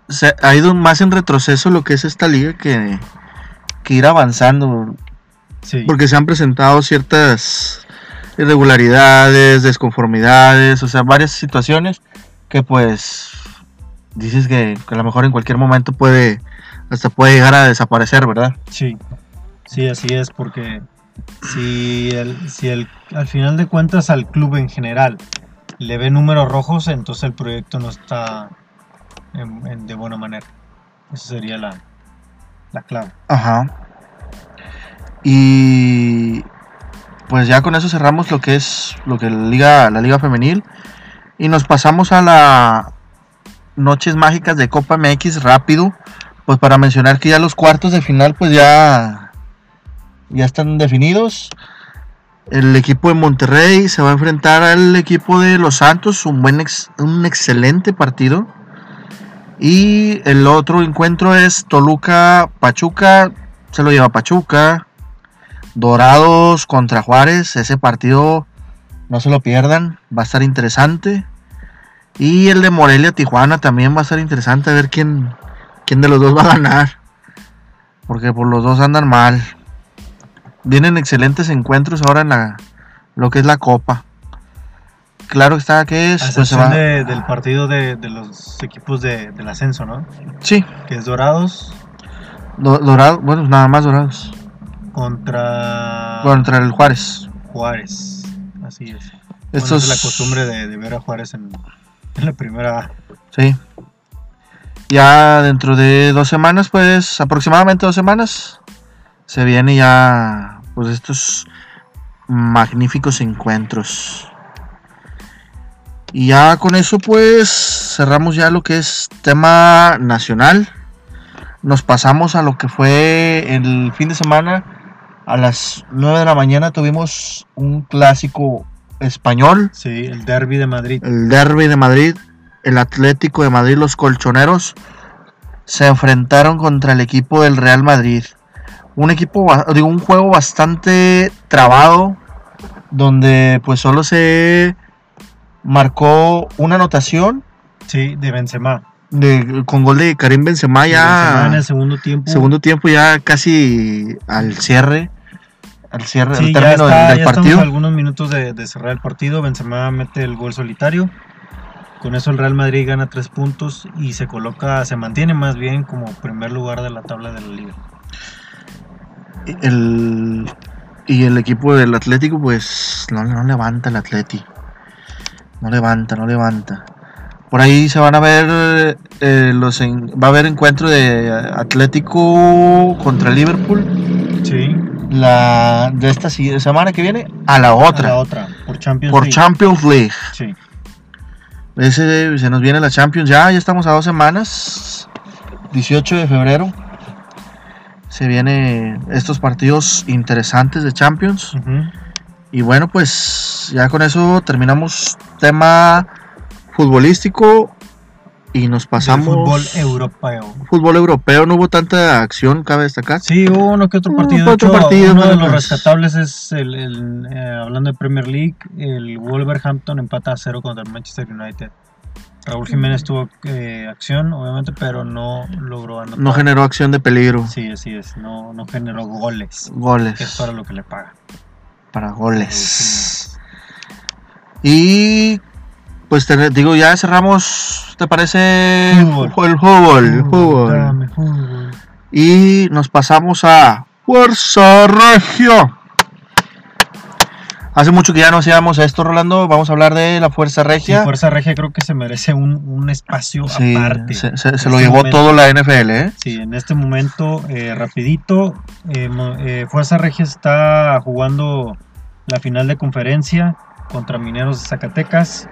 Se ha ido más en retroceso lo que es esta liga que, que ir avanzando. Sí, Porque se han presentado ciertas irregularidades, desconformidades, o sea, varias situaciones que pues dices que, que a lo mejor en cualquier momento puede hasta puede llegar a desaparecer, ¿verdad? sí, sí, así es, porque si, el, si el, al final de cuentas al club en general le ve números rojos, entonces el proyecto no está en- en- de buena manera. Esa sería la, la clave. Ajá. Y pues ya con eso cerramos lo que es lo que la liga la liga femenil y nos pasamos a la noches mágicas de Copa MX rápido, pues para mencionar que ya los cuartos de final pues ya ya están definidos. El equipo de Monterrey se va a enfrentar al equipo de Los Santos, un buen un excelente partido. Y el otro encuentro es Toluca Pachuca, se lo lleva Pachuca. Dorados contra Juárez, ese partido no se lo pierdan, va a estar interesante. Y el de Morelia Tijuana también va a estar interesante a ver quién, quién de los dos va a ganar. Porque por los dos andan mal. Vienen excelentes encuentros ahora en la, lo que es la Copa. Claro está que es. A pues, va- de- del partido de, de los equipos de- del ascenso, ¿no? Sí, Que es Dorados do- Dorados, bueno, nada más Dorados. contra Contra el Juárez. Juárez. Así es. Bueno, Estos, es la costumbre de, de ver a Juárez en, en la primera. Sí. Ya dentro de dos semanas, pues aproximadamente dos semanas, se viene ya pues estos magníficos encuentros. Y ya con eso pues cerramos ya lo que es tema nacional. Nos pasamos a lo que fue el fin de semana. A las 9 de la mañana tuvimos un clásico español Sí, el derby de Madrid. el Derby de Madrid, el Atlético de Madrid, los colchoneros se enfrentaron contra el equipo del Real Madrid. Un equipo, digo, un juego bastante trabado, donde pues solo se marcó una anotación Sí, de Benzema. de, con gol de Karim Benzema ya en el segundo tiempo. segundo tiempo ya casi al cierre, al cierre, Sí, al ya, término está, del, del ya estamos partido. a algunos minutos de, de cerrar el partido. Benzema mete el gol solitario. Con eso el Real Madrid gana tres puntos y se coloca, se mantiene más bien como primer lugar de la tabla de la liga. el, y el equipo del Atlético, pues no, no levanta el Atleti. No levanta, no levanta. Por ahí se van a ver eh, los en- va a haber encuentro de Atlético contra Liverpool Sí, la de esta semana que viene a la a otra la otra, por Champions por League. Champions League. Sí, Ese, se nos viene la Champions ya, ya estamos a dos semanas. 18 de febrero. Se vienen estos partidos interesantes de Champions. Y bueno, pues ya con eso terminamos tema futbolístico y nos Del pasamos fútbol europeo. fútbol europeo. No hubo tanta acción, cabe destacar. Sí, hubo uno que otro partido. otro hecho, partido, uno de los rescatables es, el, el, eh, hablando de Premier League, el Wolverhampton empata a cero contra el Manchester United. Raúl Jiménez tuvo eh, acción, obviamente, pero no logró anotar. No generó acción de peligro. Sí, así es, no, no generó goles, que es Goles. para lo que le pagan. Para goles. Y pues te digo, ya cerramos, ¿te parece? Fútbol. El fútbol, el fútbol. Dame fútbol. Y nos pasamos a Fuerza Regio. Hace mucho que ya no hacíamos esto, Rolando. Vamos a hablar de la Fuerza Sí, Regia. Fuerza Regia creo que se merece un, un espacio Sí, aparte. se, se- se En lo este llevó momento. todo la NFL, ¿eh? Sí, en este momento, eh, rapidito, eh, eh, Fuerza Regia está jugando la final de conferencia contra Mineros de Zacatecas.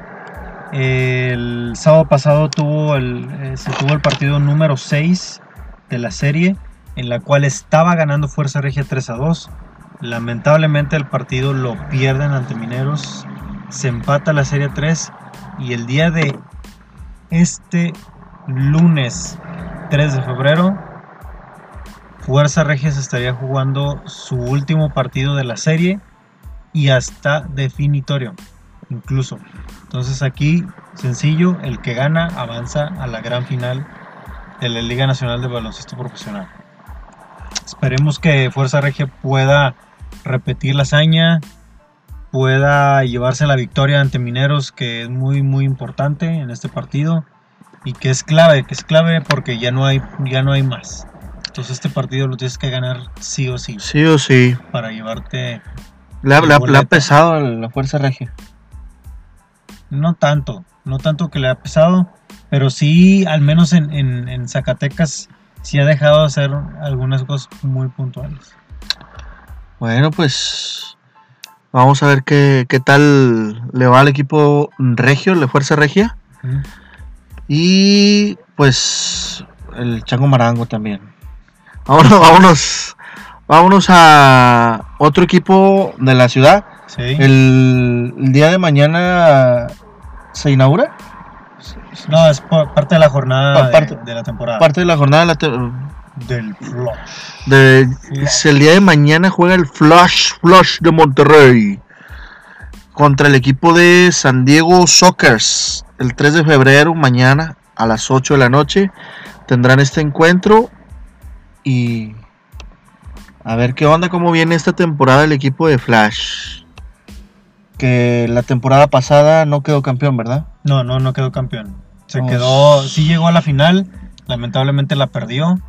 El sábado pasado tuvo el, eh, se tuvo el partido número 6 de la serie, en la cual estaba ganando Fuerza Regia 3 a 2. Lamentablemente el partido lo pierden ante Mineros, se empata la serie 3 y el día de este lunes 3 de febrero, Fuerza Regia se estaría jugando su último partido de la serie y hasta definitorio, incluso. Entonces aquí, sencillo, el que gana avanza a la gran final de la Liga Nacional de Baloncesto Profesional. Esperemos que Fuerza Regia pueda repetir la hazaña, pueda llevarse la victoria ante Mineros, que es muy muy importante en este partido y que es clave, que es clave porque ya no hay ya no hay más. Entonces este partido lo tienes que ganar sí o sí Sí o sí. para llevarte Le ha, pesado la Fuerza Regia. No tanto, no tanto que le ha pesado, pero sí al menos en, en, en Zacatecas sí ha dejado de hacer algunas cosas muy puntuales. Bueno, pues vamos a ver qué, qué tal le va al equipo Regio, la Fuerza Regia. Y pues el Chango Marango también. Vámonos, vámonos, vámonos a otro equipo de la ciudad. Sí. El, el día de mañana se inaugura. No, es por- parte de la jornada Pa- de- parte- de, la temporada. Parte de la jornada de la te- Del Flush. De, es el día de mañana juega el Flush, Flush de Monterrey contra el equipo de San Diego Sockers. El 3 de febrero, mañana a las 8 de la noche, tendrán este encuentro. Y a ver qué onda, cómo viene esta temporada el equipo de Flash. Que la temporada pasada no quedó campeón, ¿verdad? No, no, no quedó campeón. Se Oh. quedó, sí llegó a la final, lamentablemente la perdió.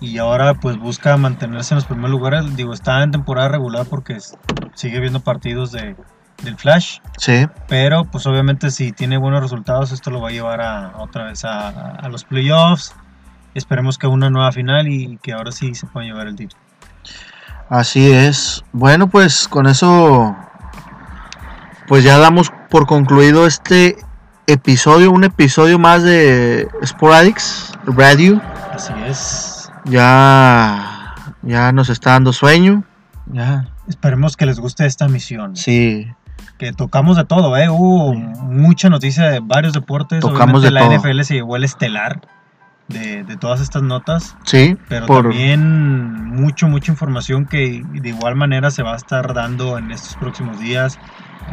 Y ahora pues busca mantenerse en los primeros lugares. Digo, está en temporada regular porque sigue viendo partidos de, del Flash. Sí. Pero pues obviamente si tiene buenos resultados esto lo va a llevar a, otra vez a, a los playoffs. Esperemos que una nueva final y que ahora sí se pueda llevar el título. Así es. Bueno, pues con eso, pues ya damos por concluido este episodio, un episodio más de Sporadix Radio. Así es. Ya, ya nos está dando sueño. Ya, Esperemos que les guste esta misión. sí, Que tocamos de todo, ¿eh? Hubo Sí. mucha noticia de varios deportes. Tocamos Obviamente de la todo. NFL se llevó el estelar de, de todas estas notas. sí, Pero por, también mucho, mucha información que de igual manera se va a estar dando en estos próximos días.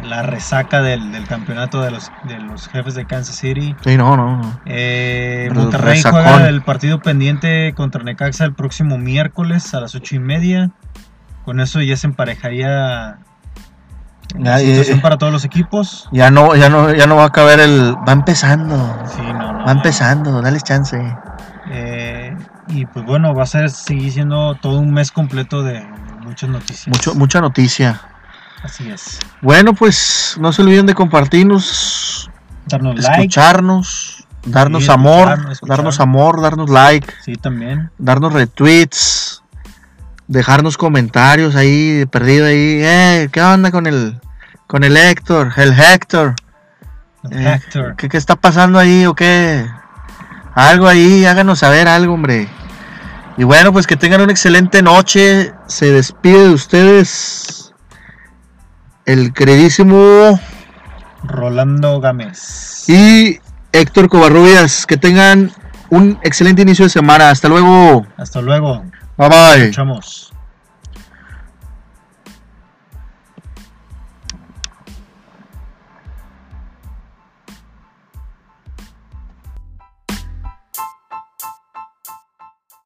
La resaca del, del campeonato de los, de los jefes de Kansas City. sí, no, no. Eh, Monterrey resacón. juega el partido pendiente contra Necaxa el próximo miércoles a las ocho y media. Con eso ya se emparejaría Ya, para todos los equipos. ya no, ya no, ya no va a caber el, va empezando, Sí, no, no, va empezando, dale chance. Eh, y pues bueno, va a ser seguir siendo todo un mes completo de muchas noticias. Mucho, mucha noticia. Así es. Bueno, pues no se olviden de compartirnos, Darnos like. escucharnos, darnos Sí, amor, escuchar. darnos amor, darnos like, Sí, también. darnos retweets, dejarnos comentarios ahí, perdido ahí, eh, ¿qué onda con el con el Héctor, el Héctor? Eh, Hector. ¿Qué, qué está pasando ahí o qué? Algo ahí, háganos saber algo, hombre. Y bueno, pues que tengan una excelente noche. Se despide de ustedes el queridísimo Rolando Gámez. y Héctor Covarrubias. Que tengan un excelente inicio de semana. Hasta luego. Hasta luego. Bye bye.